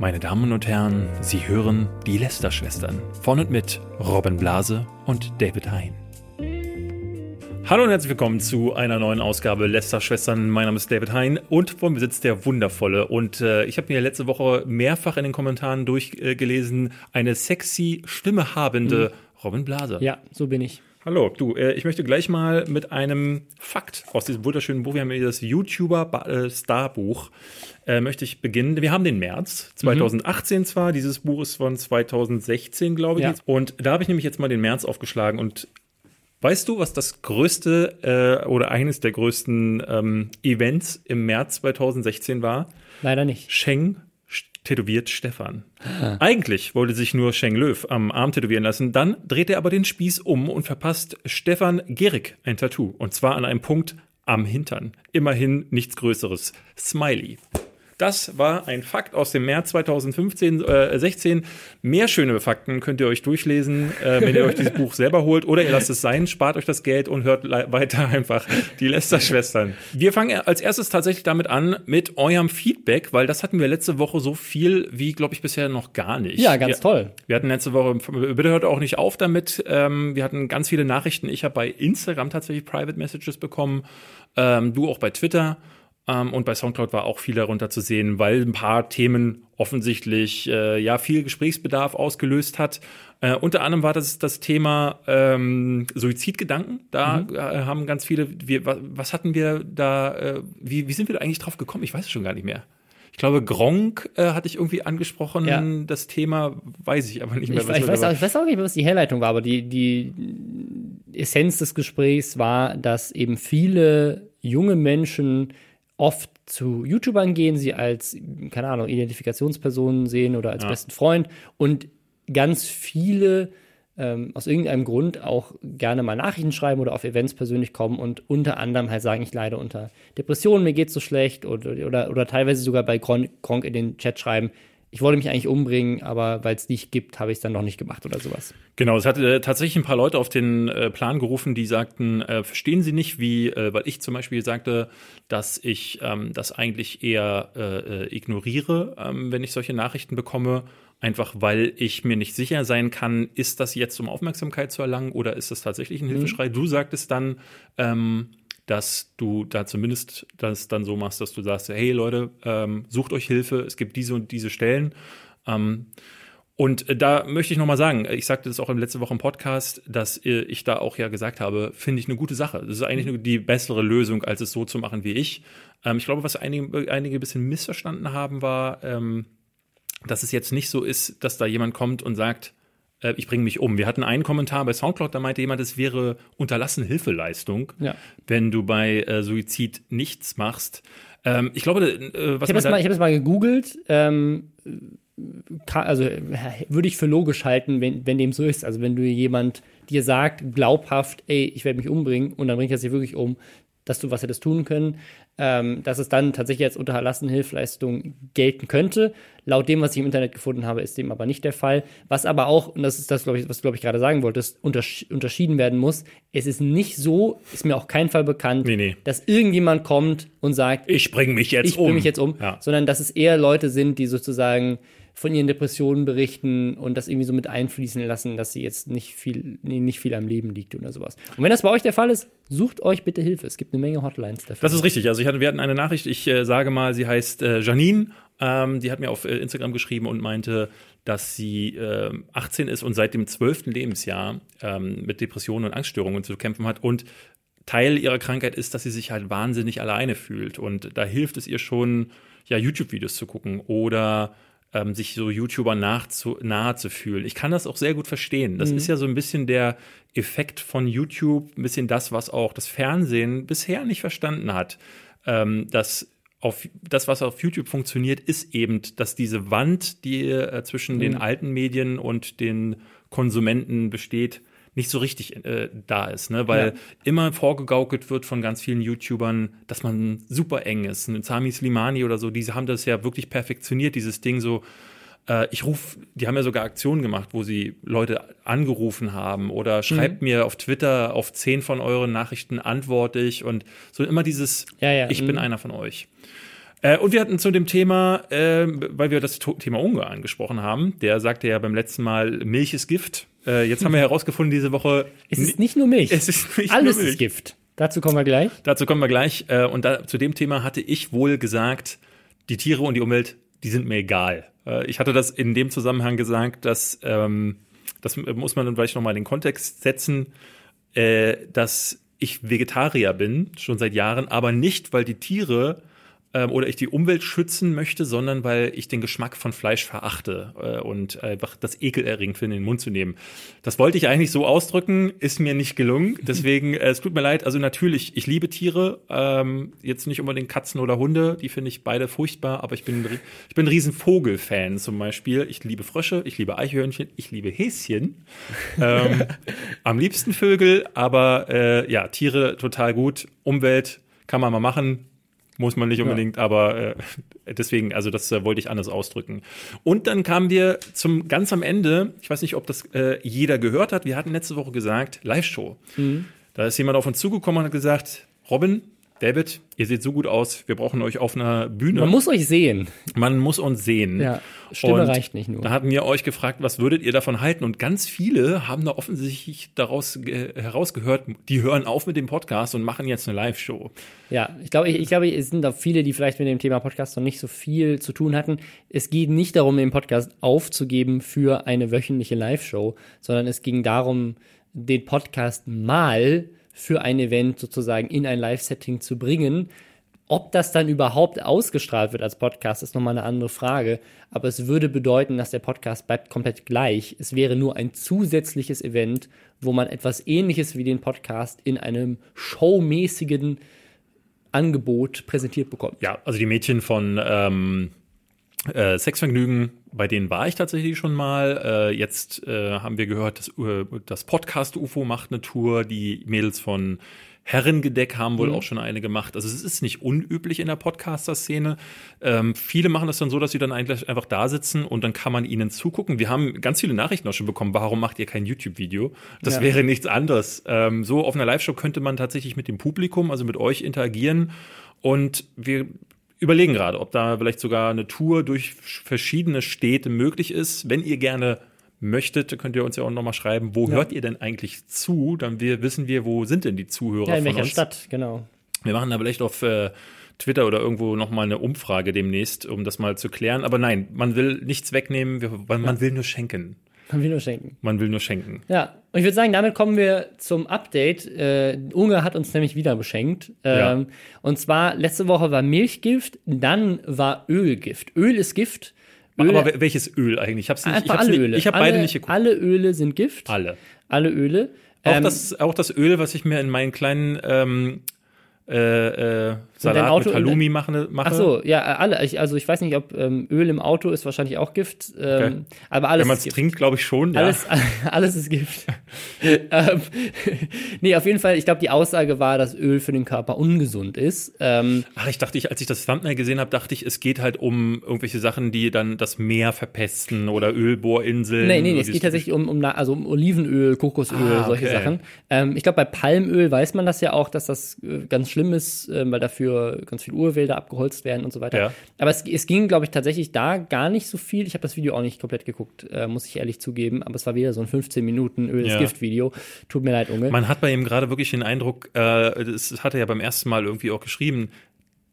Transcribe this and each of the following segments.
Meine Damen und Herren, Sie hören die Lester-Schwestern von und mit Robin Blase und David Hein. Hallo und herzlich willkommen zu einer neuen Ausgabe Lester-Schwestern. Mein Name ist David Hein und vor mir sitzt der Wundervolle. Und äh, ich habe mir letzte Woche mehrfach in den Kommentaren durchgelesen, eine sexy Stimme habende mhm. Robin Blase. Ja, so bin ich. Hallo, du, äh, ich möchte gleich mal mit einem Fakt aus diesem wunderschönen Buch, wir haben hier das YouTuber-Star-Buch, äh, möchte ich beginnen. Wir haben den März 2018 mhm. zwar, dieses Buch ist von 2016, glaube ich. Ja. Und da habe ich nämlich jetzt mal den März aufgeschlagen und Weißt du, was das größte äh, oder eines der größten ähm, Events im März 2016 war? Leider nicht. Sheng tätowiert Stefan. Ah. Eigentlich wollte sich nur Sheng Löw am Arm tätowieren lassen, dann dreht er aber den Spieß um und verpasst Stefan Gerig ein Tattoo. Und zwar an einem Punkt am Hintern. Immerhin nichts Größeres. Smiley. Das war ein Fakt aus dem März 2015, äh, 16. Mehr schöne Fakten könnt ihr euch durchlesen, äh, wenn ihr euch dieses Buch selber holt oder ihr lasst es sein, spart euch das Geld und hört weiter einfach die Lester-Schwestern. Wir fangen als erstes tatsächlich damit an mit eurem Feedback, weil das hatten wir letzte Woche so viel wie, glaube ich, bisher noch gar nicht. Ja, ganz wir, toll. Wir hatten letzte Woche, bitte hört auch nicht auf damit, ähm, wir hatten ganz viele Nachrichten. Ich habe bei Instagram tatsächlich Private Messages bekommen, ähm, du auch bei Twitter. Ähm, und bei Soundcloud war auch viel darunter zu sehen, weil ein paar Themen offensichtlich äh, ja viel Gesprächsbedarf ausgelöst hat. Äh, unter anderem war das das Thema ähm, Suizidgedanken. Da mhm. äh, haben ganz viele. Wir, was, was hatten wir da? Äh, wie, wie sind wir da eigentlich drauf gekommen? Ich weiß es schon gar nicht mehr. Ich glaube, Gronk äh, hatte ich irgendwie angesprochen. Ja. Das Thema weiß ich aber nicht mehr. Ich, ich, weiß auch, ich weiß auch nicht mehr, was die Herleitung war, aber die, die Essenz des Gesprächs war, dass eben viele junge Menschen oft zu YouTubern gehen, sie als, keine Ahnung, Identifikationspersonen sehen oder als ja. besten Freund und ganz viele ähm, aus irgendeinem Grund auch gerne mal Nachrichten schreiben oder auf Events persönlich kommen und unter anderem halt sagen, ich leide unter Depressionen, mir geht's so schlecht oder, oder, oder teilweise sogar bei Gronk in den Chat schreiben, ich wollte mich eigentlich umbringen, aber weil es dich gibt, habe ich es dann noch nicht gemacht oder sowas. Genau, es hat äh, tatsächlich ein paar Leute auf den äh, Plan gerufen, die sagten, äh, verstehen Sie nicht, wie, äh, weil ich zum Beispiel sagte, dass ich ähm, das eigentlich eher äh, ignoriere, ähm, wenn ich solche Nachrichten bekomme, einfach weil ich mir nicht sicher sein kann, ist das jetzt um Aufmerksamkeit zu erlangen oder ist das tatsächlich ein mhm. Hilfeschrei? Du sagtest dann, ähm, dass du da zumindest das dann so machst, dass du sagst, hey Leute, ähm, sucht euch Hilfe, es gibt diese und diese Stellen. Ähm, und äh, da möchte ich nochmal sagen, ich sagte das auch in letzte Woche im Podcast, dass äh, ich da auch ja gesagt habe, finde ich eine gute Sache. Das ist eigentlich nur die bessere Lösung, als es so zu machen wie ich. Ähm, ich glaube, was einige, einige ein bisschen missverstanden haben, war, ähm, dass es jetzt nicht so ist, dass da jemand kommt und sagt, äh, ich bringe mich um. Wir hatten einen Kommentar bei Soundcloud, da meinte jemand, es wäre unterlassen Hilfeleistung, ja. wenn du bei äh, Suizid nichts machst. Ähm, ich glaube, äh, was ich habe es mal, hab mal gegoogelt. Ähm, kann, also würde ich für logisch halten, wenn, wenn dem so ist. Also wenn du jemand dir sagt, glaubhaft, ey, ich werde mich umbringen und dann bringt er sich wirklich um, dass du was hättest tun können, ähm, dass es dann tatsächlich als unterlassene Hilfeleistung gelten könnte. Laut dem, was ich im Internet gefunden habe, ist dem aber nicht der Fall. Was aber auch, und das ist das, glaube ich, was du, glaube ich, gerade sagen wolltest, untersch unterschieden werden muss. Es ist nicht so, ist mir auch kein Fall bekannt, nee, nee. dass irgendjemand kommt und sagt, ich bringe mich jetzt ich um. Ich bringe mich jetzt um, ja. sondern dass es eher Leute sind, die sozusagen von ihren Depressionen berichten und das irgendwie so mit einfließen lassen, dass sie jetzt nicht viel, nicht viel am Leben liegt oder sowas. Und wenn das bei euch der Fall ist, sucht euch bitte Hilfe. Es gibt eine Menge Hotlines dafür. Das ist richtig. Also ich hatte, wir hatten eine Nachricht, ich äh, sage mal, sie heißt äh, Janine. Ähm, die hat mir auf äh, Instagram geschrieben und meinte, dass sie äh, 18 ist und seit dem 12. Lebensjahr ähm, mit Depressionen und Angststörungen zu kämpfen hat und Teil ihrer Krankheit ist, dass sie sich halt wahnsinnig alleine fühlt. Und da hilft es ihr schon, ja, YouTube-Videos zu gucken oder ähm, sich so YouTuber nach zu, nahe zu fühlen. Ich kann das auch sehr gut verstehen. Das mhm. ist ja so ein bisschen der Effekt von YouTube, ein bisschen das, was auch das Fernsehen bisher nicht verstanden hat. Ähm, dass auf das, was auf YouTube funktioniert, ist eben, dass diese Wand, die äh, zwischen mhm. den alten Medien und den Konsumenten besteht, nicht so richtig äh, da ist, ne? weil ja. immer vorgegaukelt wird von ganz vielen YouTubern, dass man super eng ist. Und Sami Slimani oder so, die haben das ja wirklich perfektioniert, dieses Ding so. Äh, ich rufe, die haben ja sogar Aktionen gemacht, wo sie Leute angerufen haben oder schreibt mhm. mir auf Twitter auf zehn von euren Nachrichten antworte ich und so immer dieses, ja, ja. ich mhm. bin einer von euch. Äh, und wir hatten zu dem Thema, äh, weil wir das Thema Ungarn angesprochen haben, der sagte ja beim letzten Mal, Milch ist Gift. Äh, jetzt haben wir herausgefunden diese Woche. Es ist nicht nur Milch. Es ist nicht Alles nur Milch. ist Gift. Dazu kommen wir gleich. Dazu kommen wir gleich. Äh, und da, zu dem Thema hatte ich wohl gesagt, die Tiere und die Umwelt, die sind mir egal. Äh, ich hatte das in dem Zusammenhang gesagt, dass ähm, das muss man dann vielleicht nochmal in den Kontext setzen, äh, dass ich Vegetarier bin, schon seit Jahren, aber nicht, weil die Tiere ähm, oder ich die Umwelt schützen möchte, sondern weil ich den Geschmack von Fleisch verachte äh, und einfach das ekelerregend finde, in den Mund zu nehmen. Das wollte ich eigentlich so ausdrücken, ist mir nicht gelungen. Deswegen, äh, es tut mir leid. Also natürlich, ich liebe Tiere, ähm, jetzt nicht unbedingt Katzen oder Hunde, die finde ich beide furchtbar, aber ich bin, ich bin ein riesen Vogelfan zum Beispiel. Ich liebe Frösche, ich liebe Eichhörnchen, ich liebe Häschen. ähm, am liebsten Vögel, aber äh, ja, Tiere total gut. Umwelt kann man mal machen muss man nicht unbedingt, ja. aber äh, deswegen, also das äh, wollte ich anders ausdrücken. Und dann kamen wir zum ganz am Ende, ich weiß nicht, ob das äh, jeder gehört hat, wir hatten letzte Woche gesagt, Live-Show. Mhm. Da ist jemand auf uns zugekommen und hat gesagt, Robin, David, ihr seht so gut aus, wir brauchen euch auf einer Bühne. Man muss euch sehen. Man muss uns sehen. Ja, Stimme und reicht nicht nur. Da hatten wir euch gefragt, was würdet ihr davon halten? Und ganz viele haben da offensichtlich daraus äh, herausgehört, die hören auf mit dem Podcast und machen jetzt eine Live-Show. Ja, ich glaube, ich, ich glaube, es sind auch viele, die vielleicht mit dem Thema Podcast noch nicht so viel zu tun hatten. Es geht nicht darum, den Podcast aufzugeben für eine wöchentliche Live-Show, sondern es ging darum, den Podcast mal für ein Event sozusagen in ein Live-Setting zu bringen. Ob das dann überhaupt ausgestrahlt wird als Podcast, ist nochmal eine andere Frage. Aber es würde bedeuten, dass der Podcast bleibt komplett gleich. Es wäre nur ein zusätzliches Event, wo man etwas ähnliches wie den Podcast in einem showmäßigen Angebot präsentiert bekommt. Ja, also die Mädchen von ähm, äh, Sexvergnügen, bei denen war ich tatsächlich schon mal. Äh, jetzt äh, haben wir gehört, dass äh, das Podcast UFO macht eine Tour. Die Mädels von Herrengedeck haben wohl mhm. auch schon eine gemacht. Also es ist nicht unüblich in der Podcaster-Szene. Ähm, viele machen das dann so, dass sie dann eigentlich einfach da sitzen und dann kann man ihnen zugucken. Wir haben ganz viele Nachrichten auch schon bekommen. Warum macht ihr kein YouTube-Video? Das ja. wäre nichts anderes. Ähm, so auf einer Live-Show könnte man tatsächlich mit dem Publikum, also mit euch interagieren. Und wir überlegen gerade, ob da vielleicht sogar eine Tour durch verschiedene Städte möglich ist. Wenn ihr gerne möchtet, könnt ihr uns ja auch nochmal schreiben, wo ja. hört ihr denn eigentlich zu? Dann wir, wissen wir, wo sind denn die Zuhörer ja, in welcher Stadt, genau. Wir machen da vielleicht auf äh, Twitter oder irgendwo nochmal eine Umfrage demnächst, um das mal zu klären. Aber nein, man will nichts wegnehmen, man ja. will nur schenken. Man will nur schenken. Man will nur schenken. Ja, und ich würde sagen, damit kommen wir zum Update. Äh, Unge hat uns nämlich wieder beschenkt. Ähm, ja. Und zwar, letzte Woche war Milchgift, dann war Ölgift. Öl ist Gift. Öl, Aber welches Öl eigentlich? Ich habe nicht, alle nicht, Öle. Ich habe beide nicht geguckt. Alle Öle sind Gift. Alle. Alle Öle. Auch, ähm, das, auch das Öl, was ich mir in meinen kleinen ähm, äh, äh, Salat Auto, mit Halloumi mache, mache. Ach so, ja, alle. Ich, also ich weiß nicht, ob ähm, Öl im Auto ist wahrscheinlich auch Gift. Ähm, okay. Aber alles. Wenn man es trinkt, glaube ich schon. Ja. Alles, alles ist Gift. ähm, nee, auf jeden Fall. Ich glaube, die Aussage war, dass Öl für den Körper ungesund ist. Ähm, Ach, ich dachte, ich, als ich das Thumbnail gesehen habe, dachte ich, es geht halt um irgendwelche Sachen, die dann das Meer verpesten oder Ölbohrinseln. Nee, nee, nee es geht tatsächlich um, um, also um Olivenöl, Kokosöl, ah, solche Sachen. Ähm, ich glaube, bei Palmöl weiß man das ja auch, dass das äh, ganz schlimm ist, äh, weil dafür ganz viele Urwälder abgeholzt werden und so weiter. Ja. Aber es, es ging, glaube ich, tatsächlich da gar nicht so viel. Ich habe das Video auch nicht komplett geguckt, äh, muss ich ehrlich zugeben. Aber es war wieder so ein 15 Minuten Öl ja. Gift-Video. Tut mir leid, Unge. Man hat bei ihm gerade wirklich den Eindruck, äh, das hat er ja beim ersten Mal irgendwie auch geschrieben,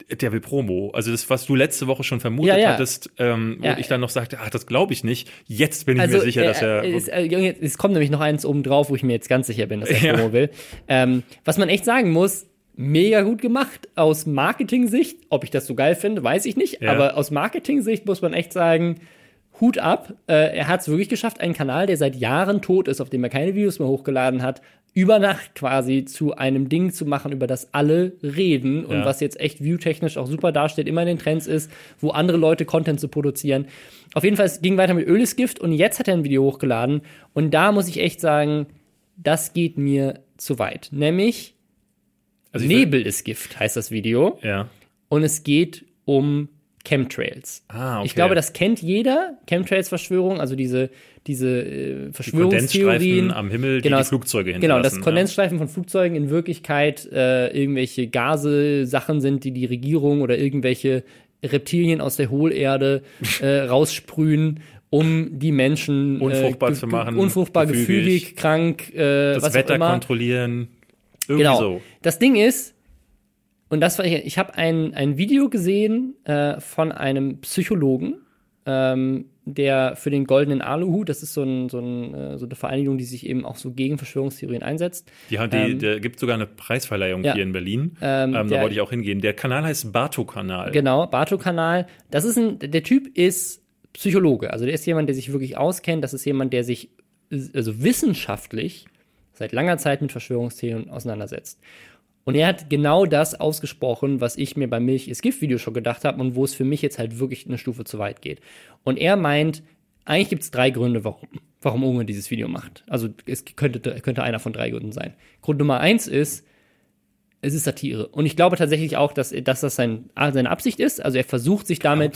der will Promo. Also das, was du letzte Woche schon vermutet ja, ja. hattest, ähm, wo ja. ich dann noch sagte, ach, das glaube ich nicht. Jetzt bin ich also, mir sicher, äh, dass er. Es, äh, es, kommt nämlich noch eins oben drauf, wo ich mir jetzt ganz sicher bin, dass er Promo will. Ähm, was man echt sagen muss, mega gut gemacht. Aus Marketing-Sicht, ob ich das so geil finde, weiß ich nicht. Ja. Aber aus Marketing-Sicht muss man echt sagen, Hut ab. Äh, er hat es wirklich geschafft, einen Kanal, der seit Jahren tot ist, auf dem er keine Videos mehr hochgeladen hat, über Nacht quasi zu einem Ding zu machen, über das alle reden und ja. was jetzt echt viewtechnisch auch super dasteht, immer in den Trends ist, wo andere Leute Content zu produzieren. Auf jeden Fall, es ging weiter mit Ölesgift und jetzt hat er ein Video hochgeladen und da muss ich echt sagen, das geht mir zu weit. Nämlich, also Nebel ist Gift, heißt das Video. Ja. Und es geht um Chemtrails. Ah, okay. Ich glaube, das kennt jeder, Chemtrails-Verschwörung, also diese, diese äh, Verschwörungstheorien. Die am Himmel, genau, die, die Flugzeuge hinterlassen. Genau, dass Kondensstreifen ja. von Flugzeugen in Wirklichkeit äh, irgendwelche Gase, Sachen sind, die die Regierung oder irgendwelche Reptilien aus der Hohlerde äh, raussprühen, um die Menschen Unfruchtbar äh, zu machen, unfruchtbar, gefügig, gefügig, krank, äh, Das was auch Wetter immer. kontrollieren. Irgendwie Genau. so. Das Ding ist, und das war ich, ich habe ein, ein Video gesehen äh, von einem Psychologen, ähm, der für den Goldenen Aluhut, das ist so, ein, so, ein, äh, so eine Vereinigung, die sich eben auch so gegen Verschwörungstheorien einsetzt. Die, die, Ähm, der gibt sogar eine Preisverleihung ja. hier in Berlin. Ähm, Ähm, da der- wollte ich auch hingehen. Der Kanal heißt Bato-Kanal. Genau, Barto-Kanal. Das ist ein, der Typ ist Psychologe. Also der ist jemand, der sich wirklich auskennt. Das ist jemand, der sich also wissenschaftlich seit langer Zeit mit Verschwörungstheorien auseinandersetzt. Und er hat genau das ausgesprochen, was ich mir beim Milch ist Gift-Video schon gedacht habe und wo es für mich jetzt halt wirklich eine Stufe zu weit geht. Und er meint, eigentlich gibt es drei Gründe, warum, warum Unge dieses Video macht. Also es könnte, könnte einer von drei Gründen sein. Grund Nummer eins ist, es ist Satire. Und ich glaube tatsächlich auch, dass, dass das sein, seine Absicht ist. Also er versucht sich damit,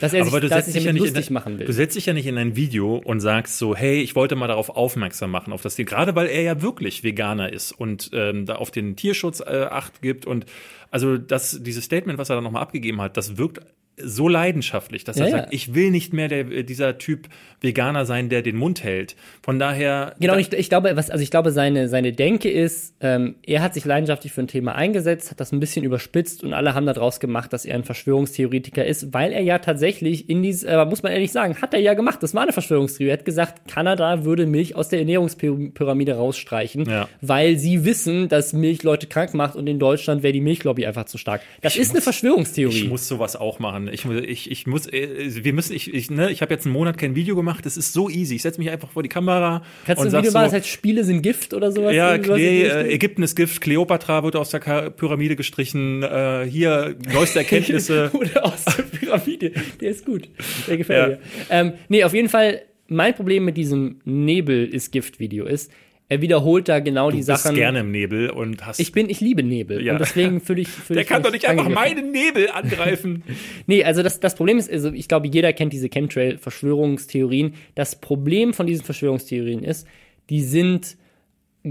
dass er sich, dass sich ja damit nicht in lustig ein- machen will. Du setzt dich ja nicht in ein Video und sagst so, hey, ich wollte mal darauf aufmerksam machen, auf das Ding. Gerade weil er ja wirklich Veganer ist und ähm, da auf den Tierschutz äh, Acht gibt. Und also das, dieses Statement, was er dann nochmal abgegeben hat, das wirkt so leidenschaftlich, dass er Ja, ja. sagt, ich will nicht mehr der, dieser Typ Veganer sein, der den Mund hält. Von daher. Genau, da, ich, ich glaube, was, also ich glaube, seine, seine Denke ist, ähm, er hat sich leidenschaftlich für ein Thema eingesetzt, hat das ein bisschen überspitzt und alle haben daraus gemacht, dass er ein Verschwörungstheoretiker ist, weil er ja tatsächlich in dieses, äh, muss man ehrlich sagen, hat er ja gemacht. Das war eine Verschwörungstheorie. Er hat gesagt, Kanada würde Milch aus der Ernährungspyramide rausstreichen, Ja. weil sie wissen, dass Milch Leute krank macht und in Deutschland wäre die Milchlobby einfach zu stark. Das ist eine muss- Verschwörungstheorie. Ich muss sowas auch machen. Ich, ich, ich muss, äh, wir müssen, ich, ich, ne, ich habe jetzt einen Monat kein Video gemacht. Das ist so easy. Ich setze mich einfach vor die Kamera Kannst du ein Video machen, das heißt Spiele sind Gift oder sowas? ja, nee, Ägypten ist Gift, Kleopatra wird aus der Ka Pyramide gestrichen, äh, hier neueste Erkenntnisse. Oder aus der Pyramide. Der ist gut. Der gefällt Ja. mir. Ähm, nee, auf jeden Fall, mein Problem mit diesem Nebel ist Gift-Video ist, er wiederholt da genau die du bist Sachen. gerne im Nebel und hast. Ich bin, ich liebe Nebel. Ja. Und deswegen fühle ich, fühl der ich kann doch nicht einfach meinen Nebel angreifen. Nee, also das, das Problem ist, also ich glaube, jeder kennt diese Chemtrail-Verschwörungstheorien. Das Problem von diesen Verschwörungstheorien ist, die sind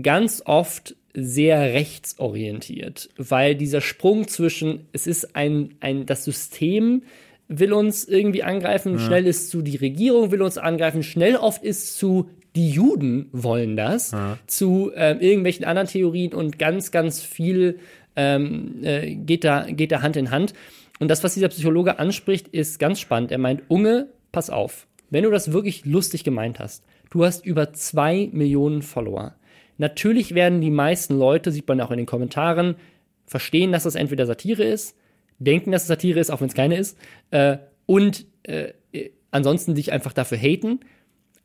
ganz oft sehr rechtsorientiert, weil dieser Sprung zwischen, es ist ein, ein das System will uns irgendwie angreifen, schnell ist zu die Regierung will uns angreifen, schnell oft ist zu die Juden wollen das, zu ähm, irgendwelchen anderen Theorien und ganz, ganz viel ähm, äh, geht, da, geht da Hand in Hand. Und das, was dieser Psychologe anspricht, ist ganz spannend. Er meint, Unge, pass auf, wenn du das wirklich lustig gemeint hast, du hast über zwei Millionen Follower. Natürlich werden die meisten Leute, sieht man auch in den Kommentaren, verstehen, dass das entweder Satire ist, denken, dass es Satire ist, auch wenn es keine ist, äh, und äh, äh, ansonsten dich einfach dafür haten.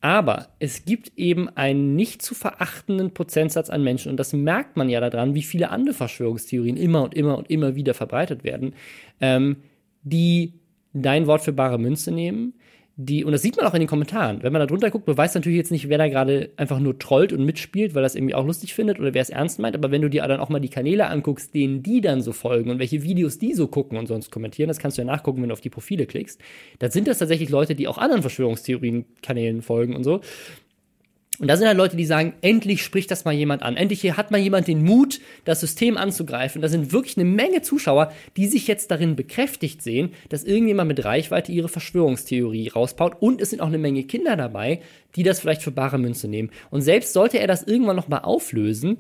Aber es gibt eben einen nicht zu verachtenden Prozentsatz an Menschen, und das merkt man ja daran, wie viele andere Verschwörungstheorien immer und immer und immer wieder verbreitet werden, ähm, die dein Wort für bare Münze nehmen, die, und das sieht man auch in den Kommentaren, wenn man da drunter guckt, du weißt natürlich jetzt nicht, wer da gerade einfach nur trollt und mitspielt, weil das irgendwie auch lustig findet oder wer es ernst meint, aber wenn du dir dann auch mal die Kanäle anguckst, denen die dann so folgen und welche Videos die so gucken und sonst kommentieren, das kannst du ja nachgucken, wenn du auf die Profile klickst, dann sind das tatsächlich Leute, die auch anderen Verschwörungstheorien-Kanälen folgen und so. Und da sind halt Leute, die sagen, endlich spricht das mal jemand an. Endlich hat mal jemand den Mut, das System anzugreifen. Da sind wirklich eine Menge Zuschauer, die sich jetzt darin bekräftigt sehen, dass irgendjemand mit Reichweite ihre Verschwörungstheorie rausbaut. Und es sind auch eine Menge Kinder dabei, die das vielleicht für bare Münze nehmen. Und selbst sollte er das irgendwann noch mal auflösen,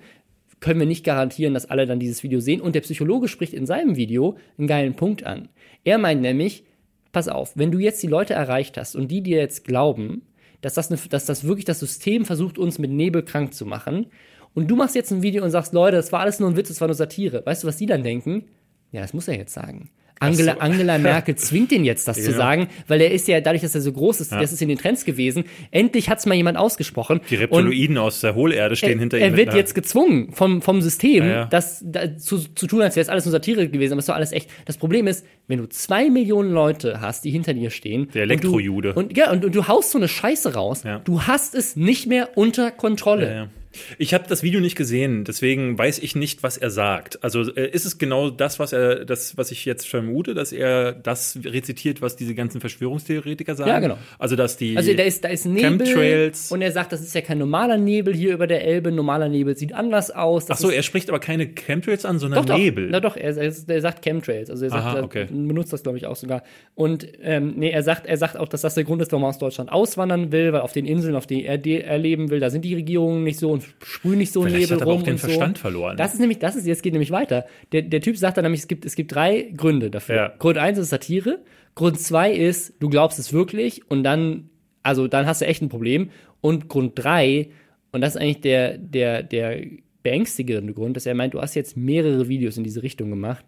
können wir nicht garantieren, dass alle dann dieses Video sehen. Und der Psychologe spricht in seinem Video einen geilen Punkt an. Er meint nämlich, pass auf, wenn du jetzt die Leute erreicht hast und die dir jetzt glauben, dass das, eine, dass das wirklich das System versucht, uns mit Nebel krank zu machen, und du machst jetzt ein Video und sagst, Leute, das war alles nur ein Witz, das war nur Satire. Weißt du, was die dann denken? Ja, das muss er jetzt sagen. Angela, so. Angela Merkel zwingt ihn jetzt, das zu Ja. sagen, weil er ist ja, dadurch, dass er so groß ist, das ist in den Trends gewesen, endlich hat es mal jemand ausgesprochen. Die Und- Reptiloiden aus der Hohlerde stehen er, hinter ihm. er wird jetzt gezwungen vom, vom System, Ja, ja. das da, zu, zu tun, als wäre es alles nur Satire gewesen, aber es ist doch alles echt. Das Problem ist, wenn du zwei Millionen Leute hast, die hinter dir stehen. Der und du- Elektrojude. Und, ja, und, und du haust so eine Scheiße raus, Ja. du hast es nicht mehr unter Kontrolle. Ich habe das Video nicht gesehen, deswegen weiß ich nicht, was er sagt. Also äh, ist es genau das, was er, das, was ich jetzt vermute, dass er das rezitiert, was diese ganzen Verschwörungstheoretiker sagen? Ja, genau. Also dass die Also da ist, da ist Nebel Chemtrails- und er sagt, das ist ja kein normaler Nebel hier über der Elbe. Normaler Nebel sieht anders aus. Das Ach so, er spricht aber keine Chemtrails an, sondern doch, doch. Nebel. Na doch, er, er, sagt Chemtrails. Also er sagt, Aha, er okay. benutzt das, glaube ich, auch sogar. Und ähm, nee, er sagt, er sagt auch, dass das der Grund ist, warum er aus Deutschland auswandern will, weil auf den Inseln, auf denen er, de- er leben will, da sind die Regierungen nicht so und sprühen nicht so Vielleicht Nebel hat er rum auch den und so. Verstand verloren. Das ist nämlich, das ist, jetzt geht nämlich weiter. Der, der Typ sagt dann nämlich, es gibt, es gibt drei Gründe dafür. Ja. Grund eins ist Satire. Grund zwei ist, du glaubst es wirklich und dann, also dann hast du echt ein Problem. Und Grund drei, und das ist eigentlich der, der, der beängstigende Grund, dass er meint, du hast jetzt mehrere Videos in diese Richtung gemacht.